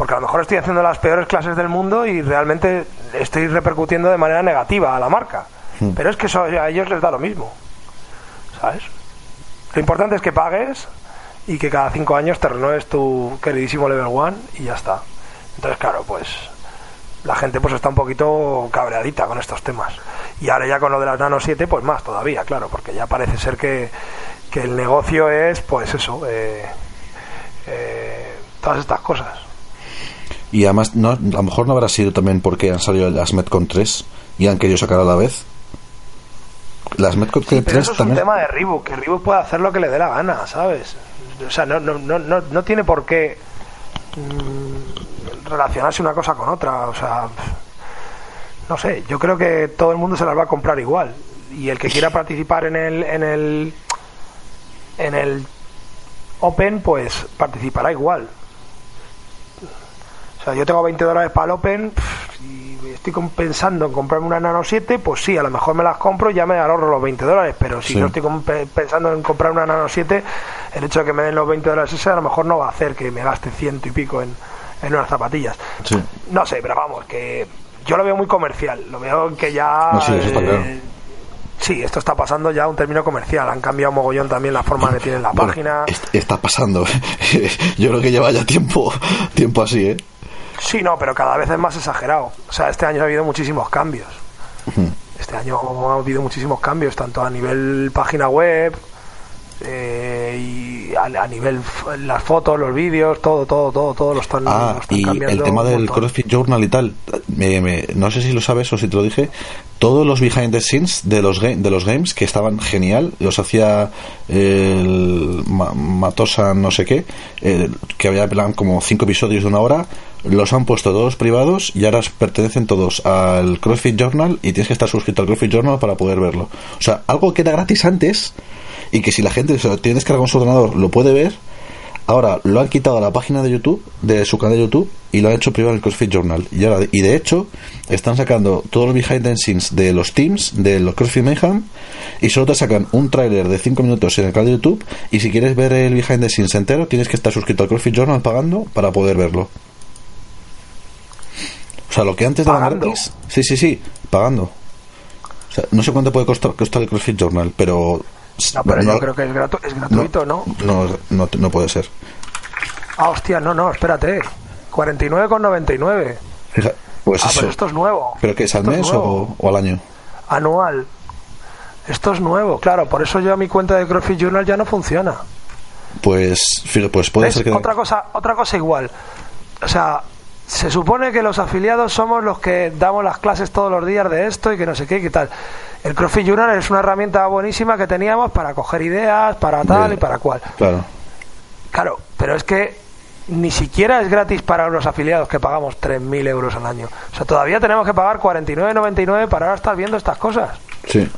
porque a lo mejor estoy haciendo las peores clases del mundo y realmente estoy repercutiendo de manera negativa a la marca. Hmm. Pero es que eso a ellos les da lo mismo. ¿Sabes? Lo importante es que pagues y que cada cinco años te renueves tu queridísimo Level One y ya está. Entonces, claro, pues la gente pues está un poquito cabreadita con estos temas. Y ahora ya con lo de las Nano 7, pues más todavía, claro, porque ya parece ser que, que el negocio es, pues eso, eh, eh, todas estas cosas. Y además, no, a lo mejor no habrá sido también porque han salido las Metcon 3 y han querido sacar a la vez. Las Metcon Sí, 3 pero eso es un también. tema de Reebok, que Reebok puede hacer lo que le dé la gana, ¿sabes? O sea, no, no, no, no, no tiene por qué mm, relacionarse una cosa con otra, o sea, no sé, yo creo que todo el mundo se las va a comprar igual y el que quiera participar en el en el en el Open, pues participará igual. O sea, yo tengo 20 dólares para el Open estoy pensando en comprarme una Nano 7, pues sí, a lo mejor me las compro y ya me ahorro los 20 dólares, pero si Sí. no estoy pensando en comprar una Nano 7, el hecho de que me den los 20 dólares ese a lo mejor no va a hacer que me gaste ciento y pico en, en unas zapatillas. Sí. No sé, pero vamos, que yo lo veo muy comercial, lo veo que ya... No, sí, eso está eh. Sí, esto está pasando ya a un término comercial. Han cambiado mogollón también la forma que tienen la Bueno, página. est- está pasando. *laughs* Yo creo que lleva ya tiempo, tiempo así, ¿eh? Sí, no, pero cada vez es más exagerado. O sea, este año ha habido muchísimos cambios. Este año ha habido muchísimos cambios, tanto a nivel página web eh, y a, a nivel las fotos, los vídeos, todo, todo, todo, todo lo están, Ah, lo están y cambiando el tema del. CrossFit Journal y tal, me- me- no sé si lo sabes o si te lo dije, todos los behind the scenes de los, de los games que estaban genial, los hacía el Ma- Matosa no sé qué, eh, que había como cinco episodios de una hora, los han puesto todos privados y ahora pertenecen todos al CrossFit Journal y tienes que estar suscrito al CrossFit Journal para poder verlo. O sea, algo que era gratis antes y que si la gente se lo tiene descargado en su ordenador lo puede ver, Ahora lo han quitado a la página de YouTube, de su canal de YouTube, y lo han hecho privado en el CrossFit Journal. Y, ahora, y de hecho, están sacando todos los behind the scenes de los teams, de los CrossFit Mayhem, y solo te sacan un tráiler de 5 minutos en el canal de YouTube. Y si quieres ver el behind the scenes entero, tienes que estar suscrito al CrossFit Journal pagando para poder verlo. O sea, lo que antes daba ¿Pagando? gratis. Sí, sí, sí, pagando. O sea, no sé cuánto puede costar, costar el CrossFit Journal, pero. No, pero no- yo creo que es, gratu- es gratuito, ¿no? no, no, no puede ser. Ah, hostia, no, no, espérate. 49,99. Fija- Pues Ah, eso. pero esto es nuevo. ¿Pero qué es al Esto mes o al año? Anual. Esto es nuevo, claro, por eso yo mi cuenta de CrossFit Journal ya no funciona. Pues, pues puede ser que... Otra cosa, otra cosa igual. O sea, se supone que los afiliados somos los que damos las clases todos los días de esto y que no sé qué y qué tal. El CrossFit Journal es una herramienta buenísima que teníamos para coger ideas, para tal y para cual. Claro. Claro, pero es que ni siquiera es gratis para los afiliados que pagamos 3.000 euros al año. O sea, todavía tenemos que pagar 49,99 para ahora estar viendo estas cosas. Sí.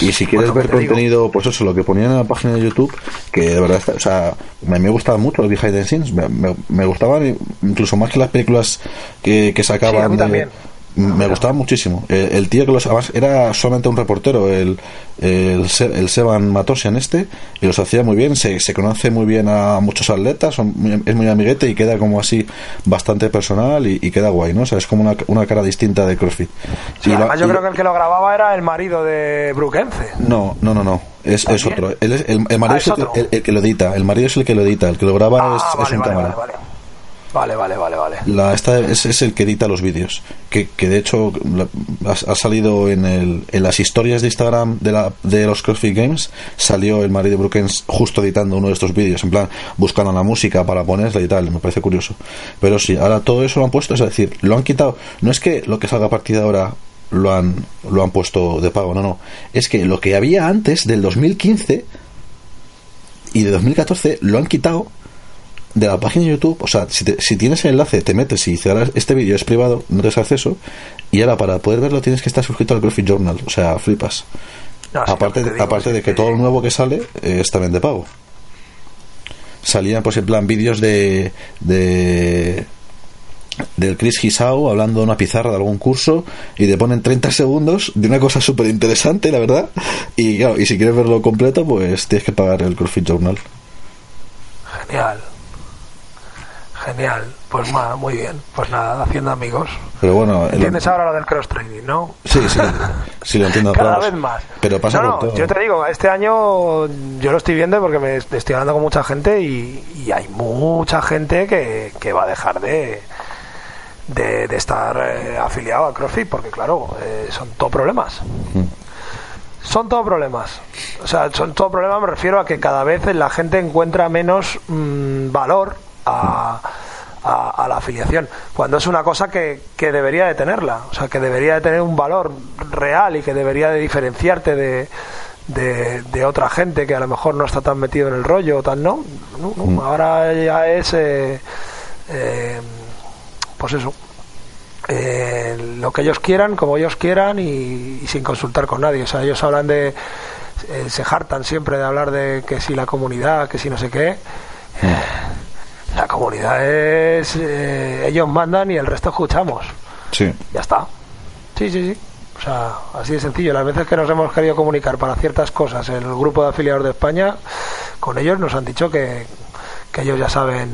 Y si quieres ver contenido, pues eso, lo que ponían en la página de YouTube, que de verdad, o sea, me, me gustaba mucho los behind the scenes, me, me, gustaban incluso más que las películas que, que sacaban. Sí, también me gustaba muchísimo. El, tío que los además era solamente un reportero, el, el, el Seban Matosian este, y los hacía muy bien, se, se conoce muy bien a muchos atletas, son, es muy amiguete y queda como así bastante personal y, queda guay, ¿no? O sea, es como una, una cara distinta de CrossFit. y además yo creo que el que lo grababa era el marido de Brukense. No, no, no, no. Es, es otro. El, el, marido ah, es, el, que lo edita. El marido es el que lo edita. El que lo graba ah, es, un cámara. Vale, vale, vale, vale. La, esta es, es, el que edita los vídeos. Que, que de hecho ha, salido en, el, en las historias de Instagram de, la, de los CrossFit Games. Salió el marido Brookens justo editando uno de estos vídeos. En plan, buscando la música para ponerla y tal. Me parece curioso. Pero sí, ahora todo eso lo han puesto. Es decir, lo han quitado. No es que lo que salga a partir de ahora lo han, lo han puesto de pago. No, no. Es que lo que había antes del 2015 y de 2014 lo han quitado de la página de YouTube, o sea, si, si tienes el enlace, te metes y dices, ahora este vídeo es privado, no tienes acceso, y ahora para poder verlo tienes que estar suscrito al CrossFit Journal, o sea, flipas. aparte aparte de que todo lo nuevo que sale eh, es también de pago. Salían, pues, en plan, vídeos de, de del Chris Gisao hablando de una pizarra de algún curso y te ponen 30 segundos de una cosa súper interesante, la verdad. Y claro, y si quieres verlo completo, pues tienes que pagar el CrossFit Journal. Genial. Genial, pues nada, muy bien. Pues nada, haciendo amigos. Pero bueno, entiendes ahora lo del cross training, ¿no? Sí, sí, sí lo entiendo. *laughs* Cada vez más. Pero pasa no, Yo te digo, este año yo lo estoy viendo porque me estoy hablando con mucha gente y, hay mucha gente que, que, va a dejar de, de, estar eh, afiliado a CrossFit porque claro, eh, son todo problemas. Mm. Son todo problemas. O sea, son todo problemas, me refiero a que cada vez la gente encuentra menos mm, valor a, la afiliación, cuando es una cosa que, que, debería de tenerla, o sea, que debería de tener un valor real y que debería de diferenciarte de, de, otra gente que a lo mejor no está tan metido en el rollo o tal, ¿no? Mm. Ahora ya es, eh, eh, pues eso, eh, lo que ellos quieran, como ellos quieran y, sin consultar con nadie. O sea, ellos hablan de, se hartan siempre de hablar de que si la comunidad, que si no sé qué. La comunidad es. Eh, ellos mandan y el resto escuchamos. Sí. Ya está. Sí, sí, sí. O sea, así de sencillo. Las veces que nos hemos querido comunicar para ciertas cosas, el grupo de afiliados de España, con ellos nos han dicho que, que ellos ya saben.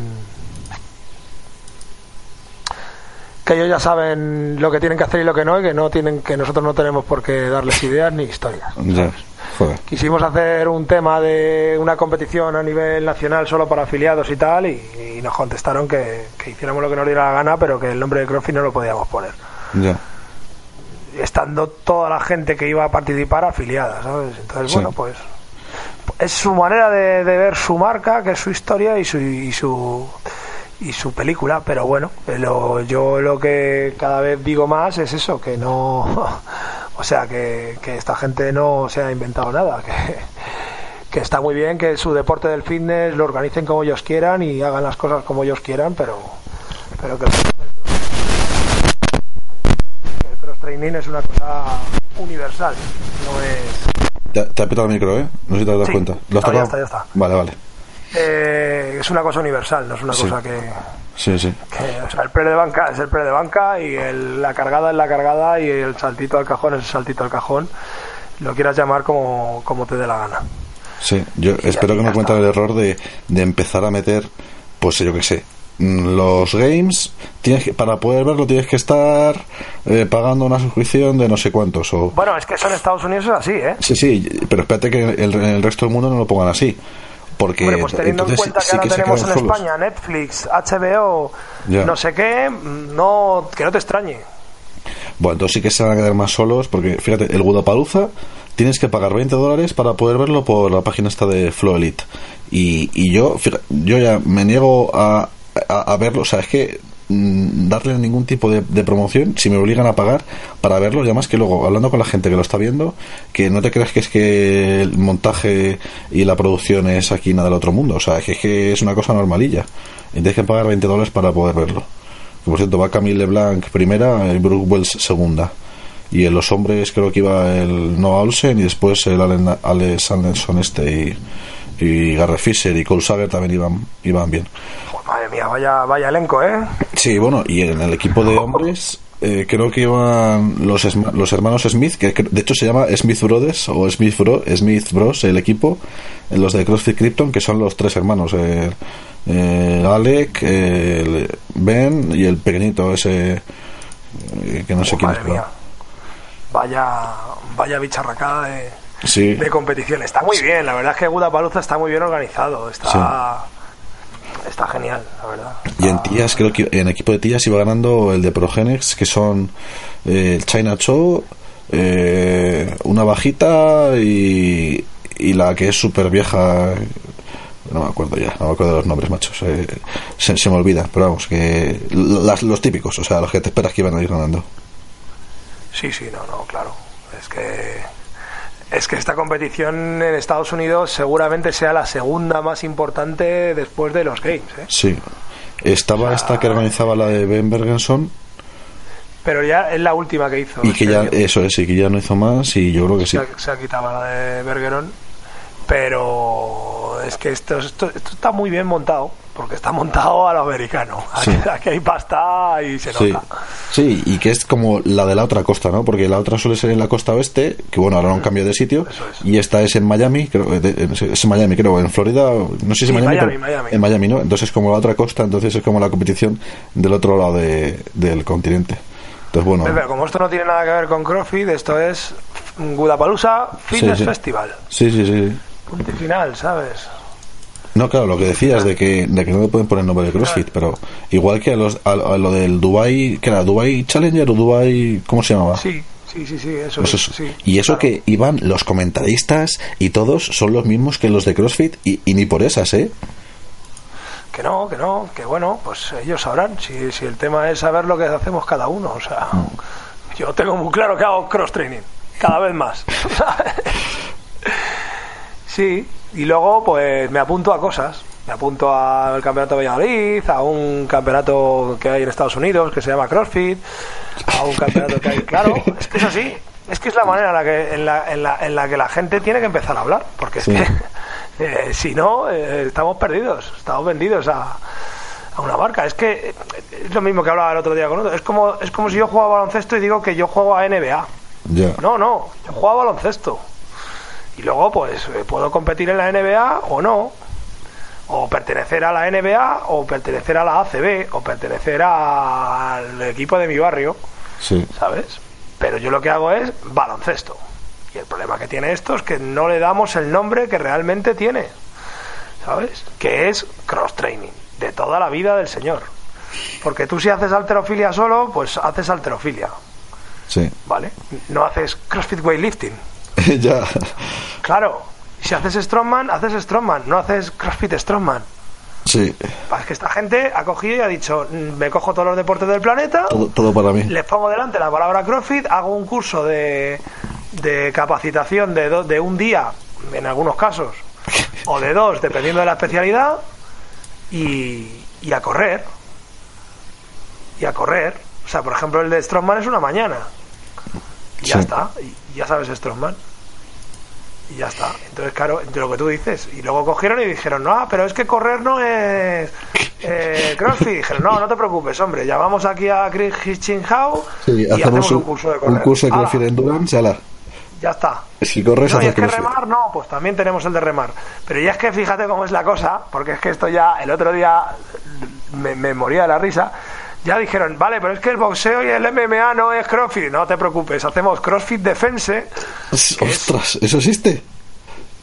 Que ellos ya saben lo que tienen que hacer y lo que no, y que no tienen, que nosotros no tenemos por qué darles ideas ni historias. Quisimos hacer un tema de una competición a nivel nacional solo para afiliados y tal, y, nos contestaron que, hiciéramos lo que nos diera la gana, pero que el nombre de CrossFit no lo podíamos poner. Estando toda la gente que iba a participar afiliada, ¿sabes? Entonces, bueno, pues es su manera de, ver su marca, que es su historia y su, y su y su película, pero bueno, yo lo que cada vez digo más es eso, que no *laughs* O sea, que, esta gente no se ha inventado nada, que, *laughs* que está muy bien que su deporte del fitness lo organicen como ellos quieran y hagan las cosas como ellos quieran, pero, pero que el cross training es una cosa universal, no es... Te, ha petado el micro, ¿eh? No sé si te has dado cuenta. ¿Lo has ya está, ya está. Vale, vale. Eh, es una cosa universal, no es una cosa que Sí, sí. o sea, el pre de banca es el pre de banca y la cargada es la cargada y el saltito al cajón es el saltito al cajón. Lo quieras llamar como, como te dé la gana. Sí, yo espero que no cuenten el error de, de empezar a meter, pues yo qué sé, los games tienes que, para poder verlo tienes que estar eh, pagando una suscripción de no sé cuántos o bueno es que eso en Estados Unidos es así eh sí sí pero espérate que el, el resto del mundo no lo pongan así porque pues teniendo en cuenta que ahora tenemos en España Netflix, HBO, no sé qué, no, que no te extrañe. Bueno, entonces sí que se van a quedar más solos porque, fíjate, el Gudapaluza tienes que pagar 20 dólares para poder verlo por la página esta de Flow Elite. Y, y yo, yo ya me niego a, a, verlo, o sea, es que darle ningún tipo de, promoción si me obligan a pagar para verlo. Y además que luego hablando con la gente que lo está viendo que no te creas que es que el montaje y la producción es aquí nada del otro mundo. O sea que es que es una cosa normalilla. Y tienes que pagar 20 dólares para poder verlo. Por cierto va Camille LeBlanc primera y Brooke Wells segunda. Y en los hombres creo que iba el Noah Olsen y después el Alex Anderson este. Y, y Garrett Fisher y Cole Sager también iban, iban bien. madre mía, vaya, vaya elenco, ¿eh? Sí, bueno, y en el equipo de hombres eh, creo que iban los, los hermanos Smith, que de hecho se llama Smith Brothers o Smith, Bro, Smith Bros, el equipo, los de CrossFit Krypton, que son los tres hermanos, eh, Alec, Ben y el pequeñito ese, eh, que no sé quién es vaya, vaya bicharracada de, de competición. Está muy bien, la verdad es que Paluza está muy bien organizado, está, está genial, la verdad. Y en tías, creo que en equipo de tías iba ganando el de Progenex, que son eh, el China Show, eh, una bajita y, y la que es súper vieja no me acuerdo ya, no me acuerdo de los nombres, machos. Eh, se, me olvida, pero vamos, que los típicos, o sea, los que te esperas que iban a ir ganando. Sí, sí, no, no, claro. Es que es que esta competición en Estados Unidos seguramente sea la segunda más importante después de los Games. ¿eh? Sí. Estaba esta que organizaba la de Ben Bergenson. Pero ya es la última que hizo. Y que ya, eso es, y que ya no hizo más, y yo creo que sí. Se ha, quitado la de Bergeron. Pero es que esto, esto, esto está muy bien montado porque está montado a lo americano. Aquí, hay pasta y se nota. Sí. y que es como la de la otra costa, ¿no? Porque la otra suele ser en la costa oeste, que bueno, ahora no cambio de sitio, y esta es en Miami, creo, es en Miami, creo, en Florida, no sé si en Miami, en Miami, ¿no? Entonces es como la otra costa, entonces es como la competición del otro lado del continente. Entonces, bueno. Pero, como esto no tiene nada que ver con CrossFit, esto es Gudapalooza Fitness Festival. Sí, sí, sí. Punto final, ¿sabes? No, claro, lo que decías de que, de que no le pueden poner nombre de CrossFit, pero igual que a, los, a, lo del Dubai, que era Dubai Challenger o Dubai, ¿cómo se llamaba? Sí, sí, sí, sí, eso, pues y eso que iban los comentaristas y todos son los mismos que los de CrossFit y, ni por esas, ¿eh? Que no, que no, que bueno, pues ellos sabrán si, si el tema es saber lo que hacemos cada uno, o sea, mm. yo tengo muy claro que hago cross training, cada vez más. *laughs* *laughs* sí, y luego, pues me apunto a cosas. Me apunto al campeonato de Valladolid, a un campeonato que hay en Estados Unidos que se llama CrossFit, a un campeonato que hay. *laughs* Claro, es que es así. Es que es la manera en la que, en la, en la, en la que la gente tiene que empezar a hablar. Porque es que, *laughs* eh, si no, eh, estamos perdidos, estamos vendidos a, a una marca. Es que es lo mismo que hablaba el otro día con otro. Es como, es como si yo juego a baloncesto y digo que yo juego a NBA. No, no, yo juego a baloncesto. Y luego, pues, eh, puedo competir en la NBA o no. O pertenecer a la NBA, o pertenecer a la ACB, o pertenecer al equipo de mi barrio. Sí. ¿Sabes? Pero yo lo que hago es baloncesto. Y el problema que tiene esto es que no le damos el nombre que realmente tiene. ¿Sabes? Que es cross training. De toda la vida del señor. Porque tú si haces alterofilia solo, pues haces alterofilia. Sí. ¿Vale? No haces CrossFit weightlifting *laughs* ya. Claro, si haces Strongman, haces Strongman, no haces CrossFit Strongman. Sí. Es que esta gente ha cogido y ha dicho, mm, me cojo todos los deportes del planeta, todo, para mí. Les pongo delante la palabra CrossFit, hago un curso de, de capacitación de, de un día, en algunos casos, *laughs* o de dos, dependiendo de la especialidad, y, y a correr. Y a correr. O sea, por ejemplo, el de Strongman es una mañana. Y ya está. Y ya sabes Strongman y ya está. Entonces, claro, de lo que tú dices. Y luego cogieron y dijeron, no, pero es que correr no es eh, CrossFit. Y dijeron, no, no te preocupes, hombre, llamamos aquí a Chris Hitchinghau y hacemos un, curso de correr. Un curso de CrossFit Endurance, ala. Ya está. Si corres, no, y es que remar, no, pues también tenemos el de remar. Pero ya es que fíjate cómo es la cosa, porque es que esto ya, el otro día me, me moría de la risa ya dijeron, vale, pero es que el boxeo y el MMA no es CrossFit. No te preocupes, hacemos CrossFit Defense. Ostras, ¿eso existe?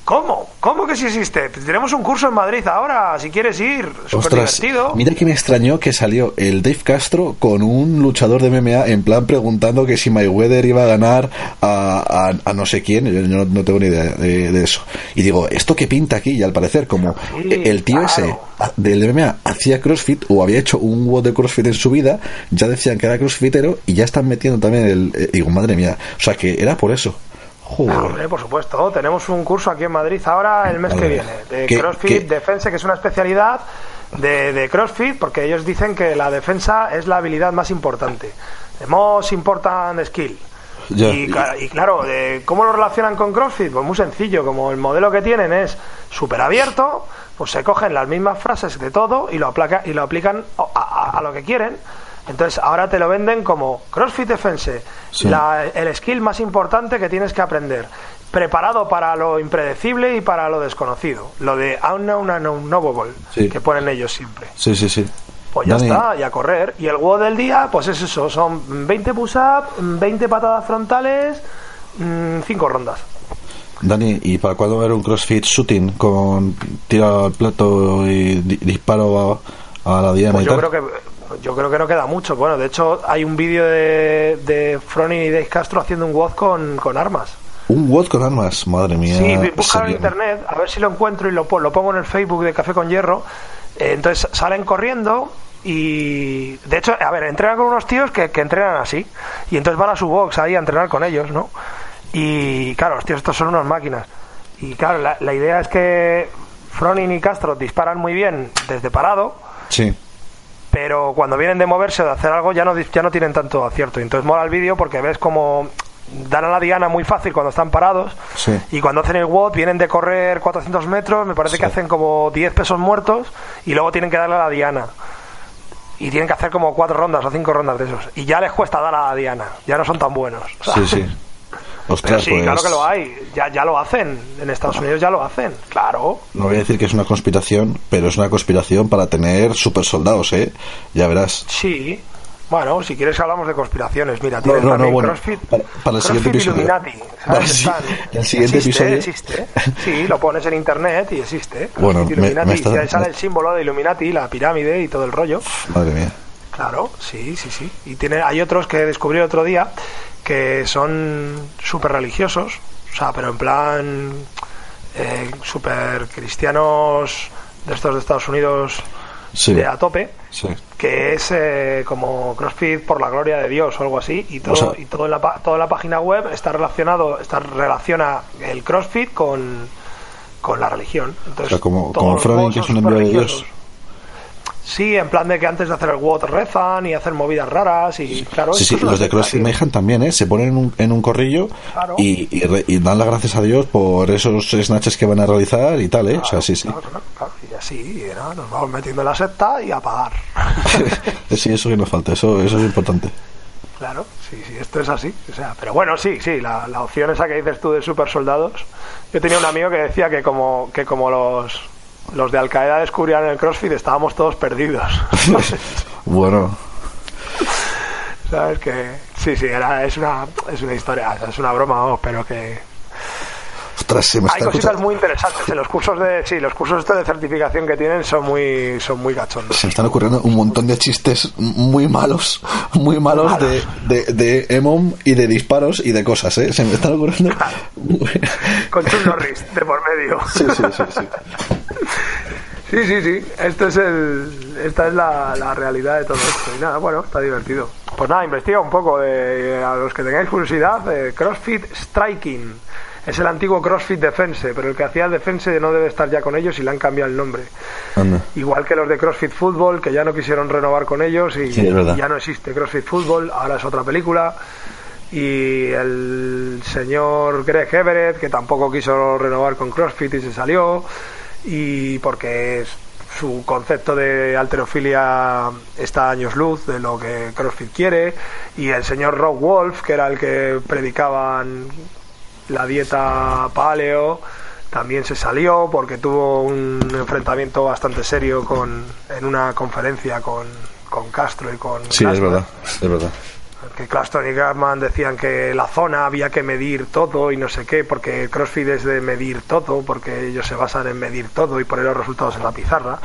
¿Cómo? ¿Cómo que sí existe? Tenemos un curso en Madrid ahora, si quieres ir. Súper divertido. mira que me extrañó que salió el Dave Castro con un luchador de MMA en plan preguntando que si Mayweather iba a ganar a, a- a no sé quién, yo no, no tengo ni idea de, de eso. Y digo, ¿esto qué pinta aquí? Y al parecer, como Sí, el tío ese claro. del MMA hacía CrossFit o había hecho un WOD de CrossFit en su vida, ya decían que era CrossFitero y ya están metiendo también el... eh, digo, madre mía, o sea que era por eso. Ah, hombre, por supuesto. Tenemos un curso aquí en Madrid ahora, el mes que viene, de ¿qué- CrossFit qué? Defense, que es una especialidad de, de CrossFit, porque ellos dicen que la defensa es la habilidad más importante. The most important skill. Ya. Y, y claro, de ¿cómo lo relacionan con CrossFit? Pues muy sencillo, como el modelo que tienen es súper abierto, pues se cogen las mismas frases de todo y lo, aplaca, y lo aplican a, a- a lo que quieren. Entonces ahora te lo venden como CrossFit Defense, Sí. la- el skill más importante que tienes que aprender, preparado para lo impredecible y para lo desconocido, lo de unknown unknowable, Sí. que ponen ellos siempre. Sí, sí, sí. Pues ya Dani, está, y a correr. Y el WOD del día, pues es eso, son 20 push-ups, 20 patadas frontales, 5 rondas. Dani, ¿y para cuándo ver un CrossFit shooting con tiro al plato y di- disparo a, a la diana Pues y yo tal? creo que yo creo que no queda mucho. Bueno, de hecho hay un vídeo de, de Fronin y Dave Castro haciendo un WOD con, con armas. Un WOD con armas, madre mía. Sí, búscalo en internet, a ver si lo encuentro y lo, pon- lo pongo en el Facebook de Café con Hierro. Eh, entonces salen corriendo y... De hecho, a ver, entrenan con unos tíos que, que entrenan así. Y entonces van a su box ahí a entrenar con ellos, ¿no? Y claro, los tíos estos son unas máquinas. Y claro, la, la idea es que Fronin y Castro disparan muy bien desde parado, Sí, pero cuando vienen de moverse o de hacer algo ya no, ya no tienen tanto acierto. Y Entonces mola el vídeo porque ves como dan a la diana muy fácil cuando están parados Sí. y cuando hacen el WOD vienen de correr 400 metros, me parece Sí. que hacen como 10 pesos muertos y luego tienen que darle a la diana. Y tienen que hacer como cuatro rondas o cinco rondas de esos. Y ya les cuesta dar a la diana. Ya no son tan buenos. sí, sí. *laughs* Ostras, sí, pues, claro que lo hay. Ya, ya lo hacen. En Estados Unidos ya lo hacen. Claro. No voy a decir que es una conspiración, pero es una conspiración para tener super soldados, ¿eh? Ya verás. Sí. Bueno, si quieres hablamos de conspiraciones. Mira, No, tienes no, no, también bueno, CrossFit, para- para el siguiente CrossFit episodio. Illuminati. *laughs* Para el siguiente Existe, episodio. Existe. Sí, lo pones en internet y existe. *laughs* Bueno, me- Illuminati. me está- y ahí sale me- el símbolo de Illuminati, la pirámide y todo el rollo. Madre mía. Claro, sí, sí, sí. Y tiene, hay otros que descubrí otro día que son súper religiosos, o sea, pero en plan eh, súper cristianos de estos de Estados Unidos Sí, de a tope, sí. que es eh, como CrossFit por la gloria de Dios o algo así, y todo, O sea- y todo en la, toda la página web está relacionado, está relaciona el CrossFit con, con la religión. Entonces, O sea, como- como WODs que es un envío de. Dios. Sí, en plan de que antes de hacer el WOD rezan y hacen movidas raras y claro. Sí, sí, los de CrossFit. Mayhem también, ¿eh? Se ponen en un, en un corrillo Claro. y, y, re- y dan las gracias a Dios por esos snatches que van a realizar y tal, ¿eh? O sea, sí, sí. Claro. Y así, y nada, nos vamos metiendo en la secta y a pagar. *laughs* sí, eso que nos falta, eso, eso es importante. Claro, sí, sí, esto es así. O sea, pero bueno, sí, sí, la, la opción esa que dices tú de super soldados. Yo tenía un amigo que decía que como, que como los, los de Al Qaeda descubrían el CrossFit estábamos todos perdidos. *laughs* Bueno, ¿Sabes? Que sí, sí, era, es, una, es una historia, es una broma, pero que ostras, se me hay está cositas escuchando- muy interesantes. En los cursos de, sí, los cursos de certificación que tienen son muy, son muy cachondos. Se me están ocurriendo un montón de chistes muy malos, muy malos de, de, de Emom y de disparos y de cosas, ¿eh? Se me están ocurriendo. *laughs* Con Chuck Norris de por medio. Sí, sí, sí, sí. Sí, sí, sí. Es el, esta es la, la realidad de todo esto. Y nada, bueno, está divertido. Pues nada, investiga un poco. De, a los que tengáis curiosidad, eh, CrossFit Striking. Es el antiguo CrossFit Defense, pero el que hacía el Defense no debe estar ya con ellos y le han cambiado el nombre. Anda. Igual que los de CrossFit Football, que ya no quisieron renovar con ellos y Sí, ya no existe CrossFit Football, ahora es otra película. Y el señor Greg Everett, que tampoco quiso renovar con CrossFit y se salió, y porque es- su concepto de alterofilia está a años luz de lo que CrossFit quiere, y el señor Rob Wolf, que era el que predicaban la dieta paleo también se salió porque tuvo un enfrentamiento bastante serio con en una conferencia con, con Castro y con Sí, es verdad, es verdad. Que Claston y Garman decían que la zona había que medir todo y no sé qué, porque CrossFit es de medir todo, porque ellos se basan en medir todo y poner los resultados en la pizarra.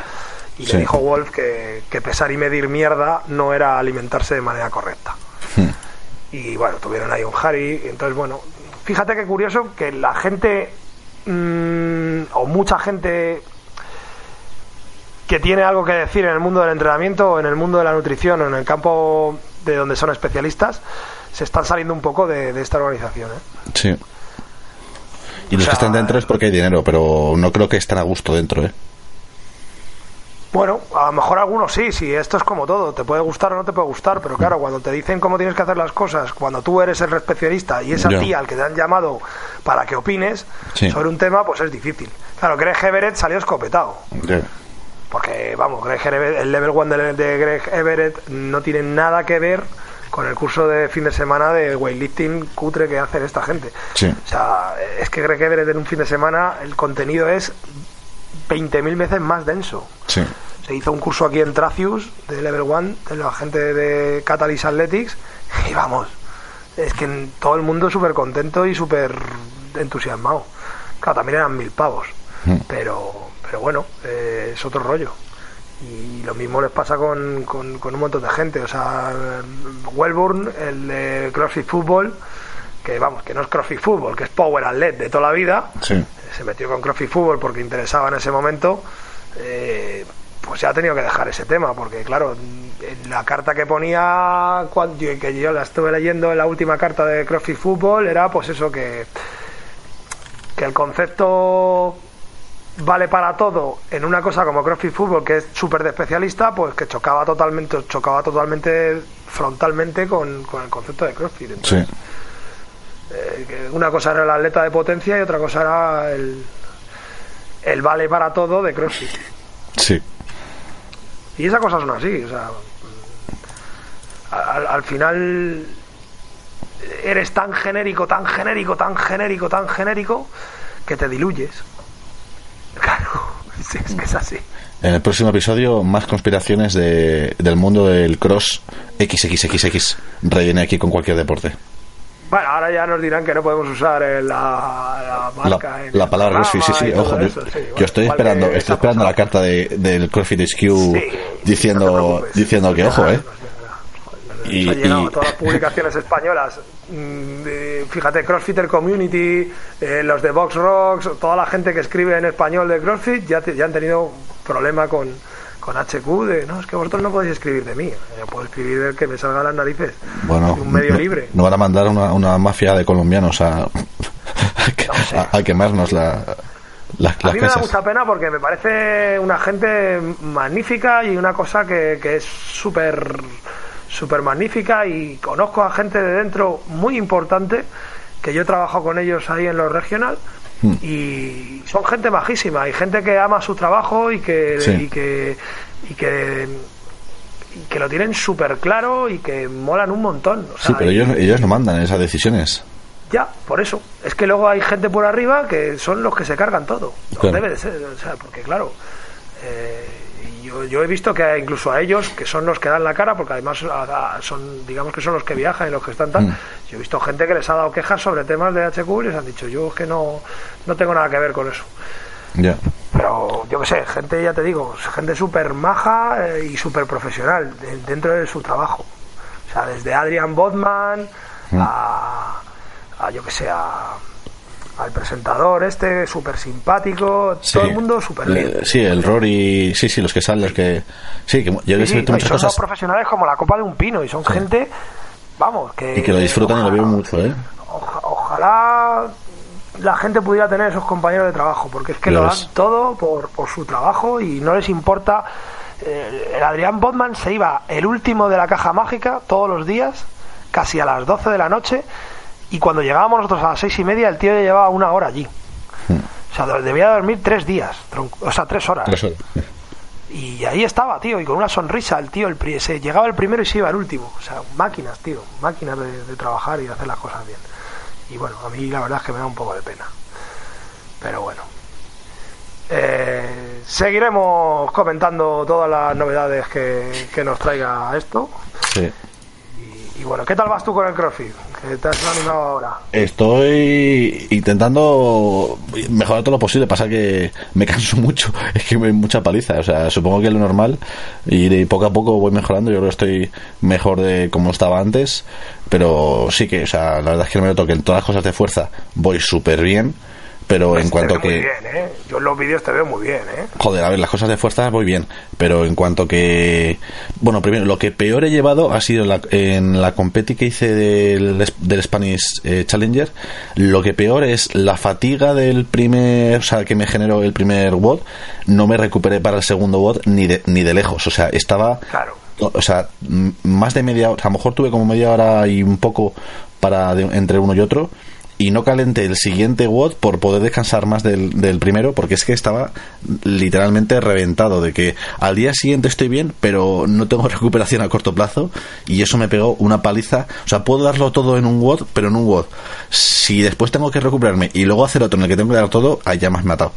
Y le dijo Wolf que, que, pesar y medir mierda no era alimentarse de manera correcta. Hmm. Y bueno, tuvieron ahí un Harry. Entonces, bueno, fíjate qué curioso que la gente, mmm, o mucha gente que tiene algo que decir en el mundo del entrenamiento, o en el mundo de la nutrición, o en el campo de donde son especialistas, se están saliendo un poco de, esta organización. ¿eh? Sí. Y los que están dentro es porque hay dinero, pero no creo que estén a gusto dentro, ¿eh? Bueno, a lo mejor algunos sí, sí, esto es como todo, te puede gustar o no te puede gustar, pero claro, cuando te dicen cómo tienes que hacer las cosas, cuando tú eres el especialista y esa tía al que te han llamado para que opines sobre un tema, pues es difícil. Claro, Greg Everett salió escopetado. Porque, vamos, Greg el level 1 de, Greg Everett no tiene nada que ver con el curso de fin de semana de weightlifting cutre que hacen esta gente. O sea, es que Greg Everett en un fin de semana el contenido es 20.000 veces más denso. Se hizo un curso aquí en Tracius de Level 1 de la gente de Catalyst Athletics y vamos, es que todo el mundo súper contento y súper entusiasmado. Claro, también eran mil pavos, mm. pero pero bueno, eh, es otro rollo. Y lo mismo les pasa con, con, un montón de gente. O sea, Wellburn, el de CrossFit Football, que vamos, que no es CrossFit Football, que es Power Athlete de toda la vida, se metió con CrossFit Football porque interesaba en ese momento. Eh, pues ya ha tenido que dejar ese tema, porque claro, la carta que ponía, que yo la estuve leyendo en la última carta de CrossFit Football, era pues eso que, que el concepto vale para todo en una cosa como CrossFit Fútbol, que es súper de especialista, pues que chocaba totalmente, chocaba totalmente frontalmente con, el concepto de CrossFit. sí. Eh, una cosa era el atleta de potencia y otra cosa era el, el vale para todo de CrossFit. Sí. Y esas cosas son así, o sea, al, al final eres tan genérico, tan genérico, tan genérico, tan genérico, que te diluyes. *laughs* Claro, es que es así. En el próximo episodio, más conspiraciones de, del mundo del cross XXXX. Rellene aquí con cualquier deporte. Bueno, ahora ya nos dirán que no podemos usar la, la marca. La, palabra CrossFit, sí, sí, ojo. yo estoy esperando, estoy esperando la carta de, del CrossFit HQ diciendo, diciendo que, ojo, eh. Y, ha llegado todas las *laughs* publicaciones españolas. Mm, fíjate, CrossFitter Community, eh, los de Box Rocks, toda la gente que escribe en español de CrossFit ya, ya han tenido problema con, con HQ de no, es que vosotros no podéis escribir de mí, yo puedo escribir del que me salga las narices. Bueno, un medio libre. No van a mandar una, una mafia de colombianos a, *laughs* a, quemarnos la. a mí me da mucha pena porque me parece una gente magnífica y una cosa que, que es súper súper magnífica y conozco a gente de dentro muy importante que yo he trabajado con ellos ahí en los regional hmm. y son gente majísima y gente que ama su trabajo y que y que y que que lo tienen súper claro y que molan un montón. sí, pero ellos, ellos no mandan esas decisiones. Ya, por eso. Es que luego hay gente por arriba que son los que se cargan todo. Debe de ser, o sea, porque claro, eh, yo, he visto que incluso a ellos, que son los que dan la cara, porque además son, digamos que son los que viajan y los que están tan. Mm. Yo he visto gente que les ha dado quejas sobre temas de HQ y les han dicho, yo es que no, no tengo nada que ver con eso. Pero yo qué sé, gente, ya te digo, gente súper maja eh, y súper profesional dentro de su trabajo. O sea, desde Adrian Bodman mm. a, a, yo que sé, a al presentador este, súper simpático, todo el mundo súper bien. Sí, el Rory, sí, sí, los que salen, los que... Sí, que yo sí, sí, son dos profesionales como la copa de un pino y son gente, vamos, que... Y que lo disfrutan y lo viven mucho, ¿eh? ojalá la gente pudiera tener esos compañeros de trabajo, porque es que lo dan todo por, por su trabajo y no les importa... Eh, el Adrián Botman se iba el último de la caja mágica todos los días, casi a las 12 de la noche, y cuando llegábamos nosotros a las seis y media, el tío ya llevaba una hora allí. Hmm. O sea, debía dormir tres días, o sea, tres horas. Y ahí estaba, tío, y con una sonrisa el tío, el, se llegaba el primero y se iba el último. O sea, máquinas, tío, máquinas de, trabajar y de hacer las cosas bien. Y bueno, a mí la verdad es que me da un poco de pena. Pero bueno. Eh, seguiremos comentando todas las novedades que, que nos traiga esto. Sí Y bueno, ¿qué tal vas tú con el CrossFit? ¿Qué te has animado ahora? Estoy intentando mejorar todo lo posible, pasa que me canso *laughs* mucho, es que me mucha paliza, o sea, supongo que es lo normal y de poco a poco voy mejorando, yo creo que estoy mejor de como estaba antes, pero sí que, o sea, la verdad es que no me que en todas las cosas de fuerza voy súper bien pero Pues en cuanto que Muy bien, ¿eh? Yo en los vídeos te veo muy bien, ¿eh? Joder, a ver, las cosas de fuerza voy bien, pero en cuanto que... Bueno, primero, lo que peor he llevado ha sido la- en la competi que hice del, del Spanish eh, Challenger, lo que peor es la fatiga del primer... O sea, que me generó el primer WOD, no me recuperé para el segundo WOD ni de, ni de lejos, o sea, estaba... Claro. O sea, más de media hora, a lo mejor tuve como media hora y un poco para de- entre uno y otro y no calenté el siguiente WOD por poder descansar más del, del primero porque es que estaba literalmente reventado de que al día siguiente estoy bien pero no tengo *laughs* recuperación a corto plazo y eso me pegó una paliza. O sea puedo darlo todo en un WOD pero en un WOD si después tengo que recuperarme y luego hacer otro en el que tengo que dar todo me has matado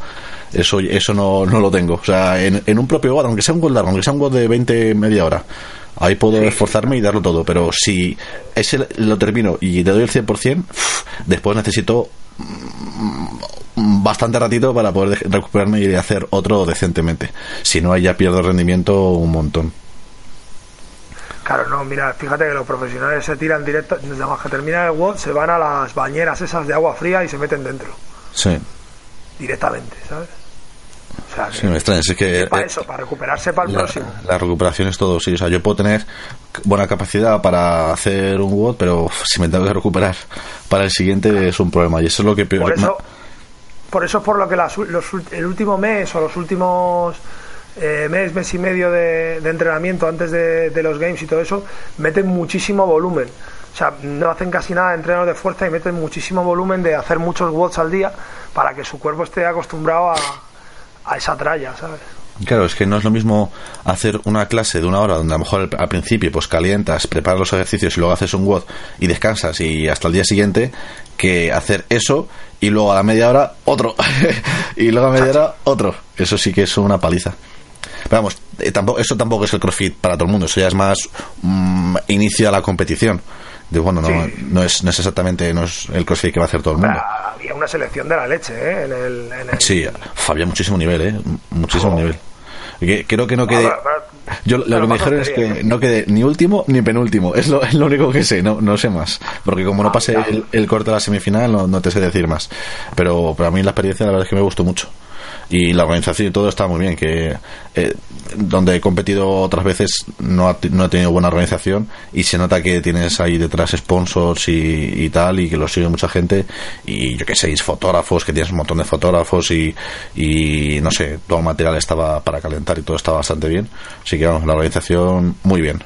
eso eso no, no lo tengo. O sea en, en un propio WOD aunque sea un WOD largo aunque sea un WOD de 20 media hora Ahí puedo esforzarme y darlo todo, pero si ese lo termino y le doy el 100%, uf, después necesito mm, bastante ratito para poder de- recuperarme y hacer otro decentemente. Si no, ahí ya pierdo rendimiento un montón. Claro, no, mira, fíjate que los profesionales se tiran directo, más que termina el WOD, se van a las bañeras esas de agua fría y se meten dentro, Sí, directamente, ¿sabes? Sea, sí, me extraña. Es que para eh, eso, para recuperarse para el la, próximo. la recuperación es todo, sí. O sea, yo puedo tener buena capacidad para hacer un WOD, pero si me tengo que recuperar para el siguiente es un problema. Y eso es lo que peor. Por eso, por eso es por lo que las los el último mes o los últimos eh, mes, mes y medio de, de entrenamiento antes de, de los games y todo eso, meten muchísimo volumen. O sea, no hacen casi nada de entrenos de fuerza y meten muchísimo volumen de hacer muchos watts al día para que su cuerpo esté acostumbrado a, a esa tralla, ¿sabes? Claro, es que no es lo mismo hacer una clase de una hora donde a lo mejor al, principio pues calientas, preparas los ejercicios y luego haces un WOD y descansas y hasta el día siguiente que hacer eso y luego a la media hora otro *laughs* y luego a media hora otro. Eso sí que es una paliza. Pero vamos, eh, tampoco, eso tampoco es el CrossFit para todo el mundo, eso ya es más mm, inicio a la competición. De, bueno, no, Sí. no, es, no es exactamente no es el CrossFit que va a hacer todo el mundo. Ah, Había una selección de la leche ¿eh? en el... En el Sí, había muchísimo nivel, ¿eh? Muchísimo nivel. Que- Creo que no quede... Ah, Yo lo que me dijeron es que no quede ni último ni penúltimo. Es lo, es lo único que sé, no, no sé más. Porque como no Ah, pasé el, el corte de la semifinal, no, no te sé decir más. Pero, pero a mí la experiencia la verdad es que me gustó mucho. Y la organización y todo está muy bien. Que eh, donde he competido otras veces no ha, no he tenido buena organización y se nota que tienes ahí detrás sponsors y, y tal y que lo sigue mucha gente y yo que sé, fotógrafos, que tienes un montón de fotógrafos y, y no sé, todo el material estaba para calentar y todo estaba bastante bien. Así que vamos, la organización muy bien.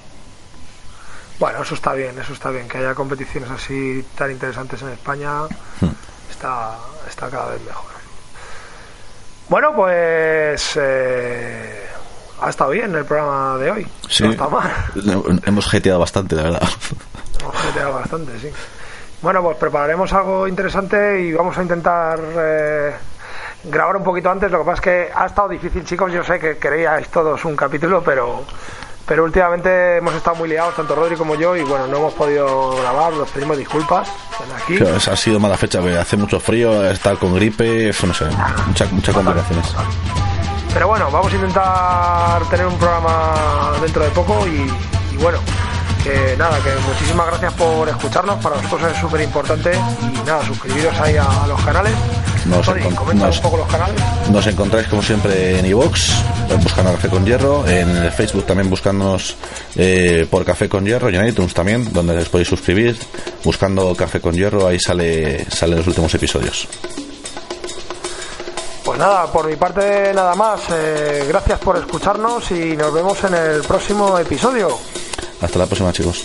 Bueno, eso está bien, eso está bien. Que haya competiciones así tan interesantes en España Hmm. está, está cada vez mejor. Bueno, pues eh, ha estado bien el programa de hoy. Sí. No está mal. *laughs* Hemos jeteado bastante, la verdad. Hemos jeteado bastante, sí. Bueno, pues prepararemos algo interesante y vamos a intentar eh, grabar un poquito antes. Lo que pasa es que ha estado difícil, chicos. Yo sé que queríais todos un capítulo, pero pero últimamente hemos estado muy liados, tanto Rodri como yo, y bueno, no hemos podido grabar. Nos pedimos disculpas aquí. Claro, ha sido mala fecha, hace mucho frío, estar con gripe, no sé, muchas muchas complicaciones. Pero bueno, vamos a intentar tener un programa dentro de poco y, y bueno, que nada, que muchísimas gracias por escucharnos, para nosotros es súper importante y nada, suscribiros ahí a, a los canales. Nos comenta nos- un poco los canales. Nos encontráis como siempre en iVox, buscando Café con Hierro, en el Facebook también buscándonos eh, por Café con Hierro y en iTunes también, donde les podéis suscribir, buscando Café con Hierro, ahí sale salen los últimos episodios. Pues nada, por mi parte nada más. eh, gracias por escucharnos y nos vemos en el próximo episodio. Hasta la próxima chicos.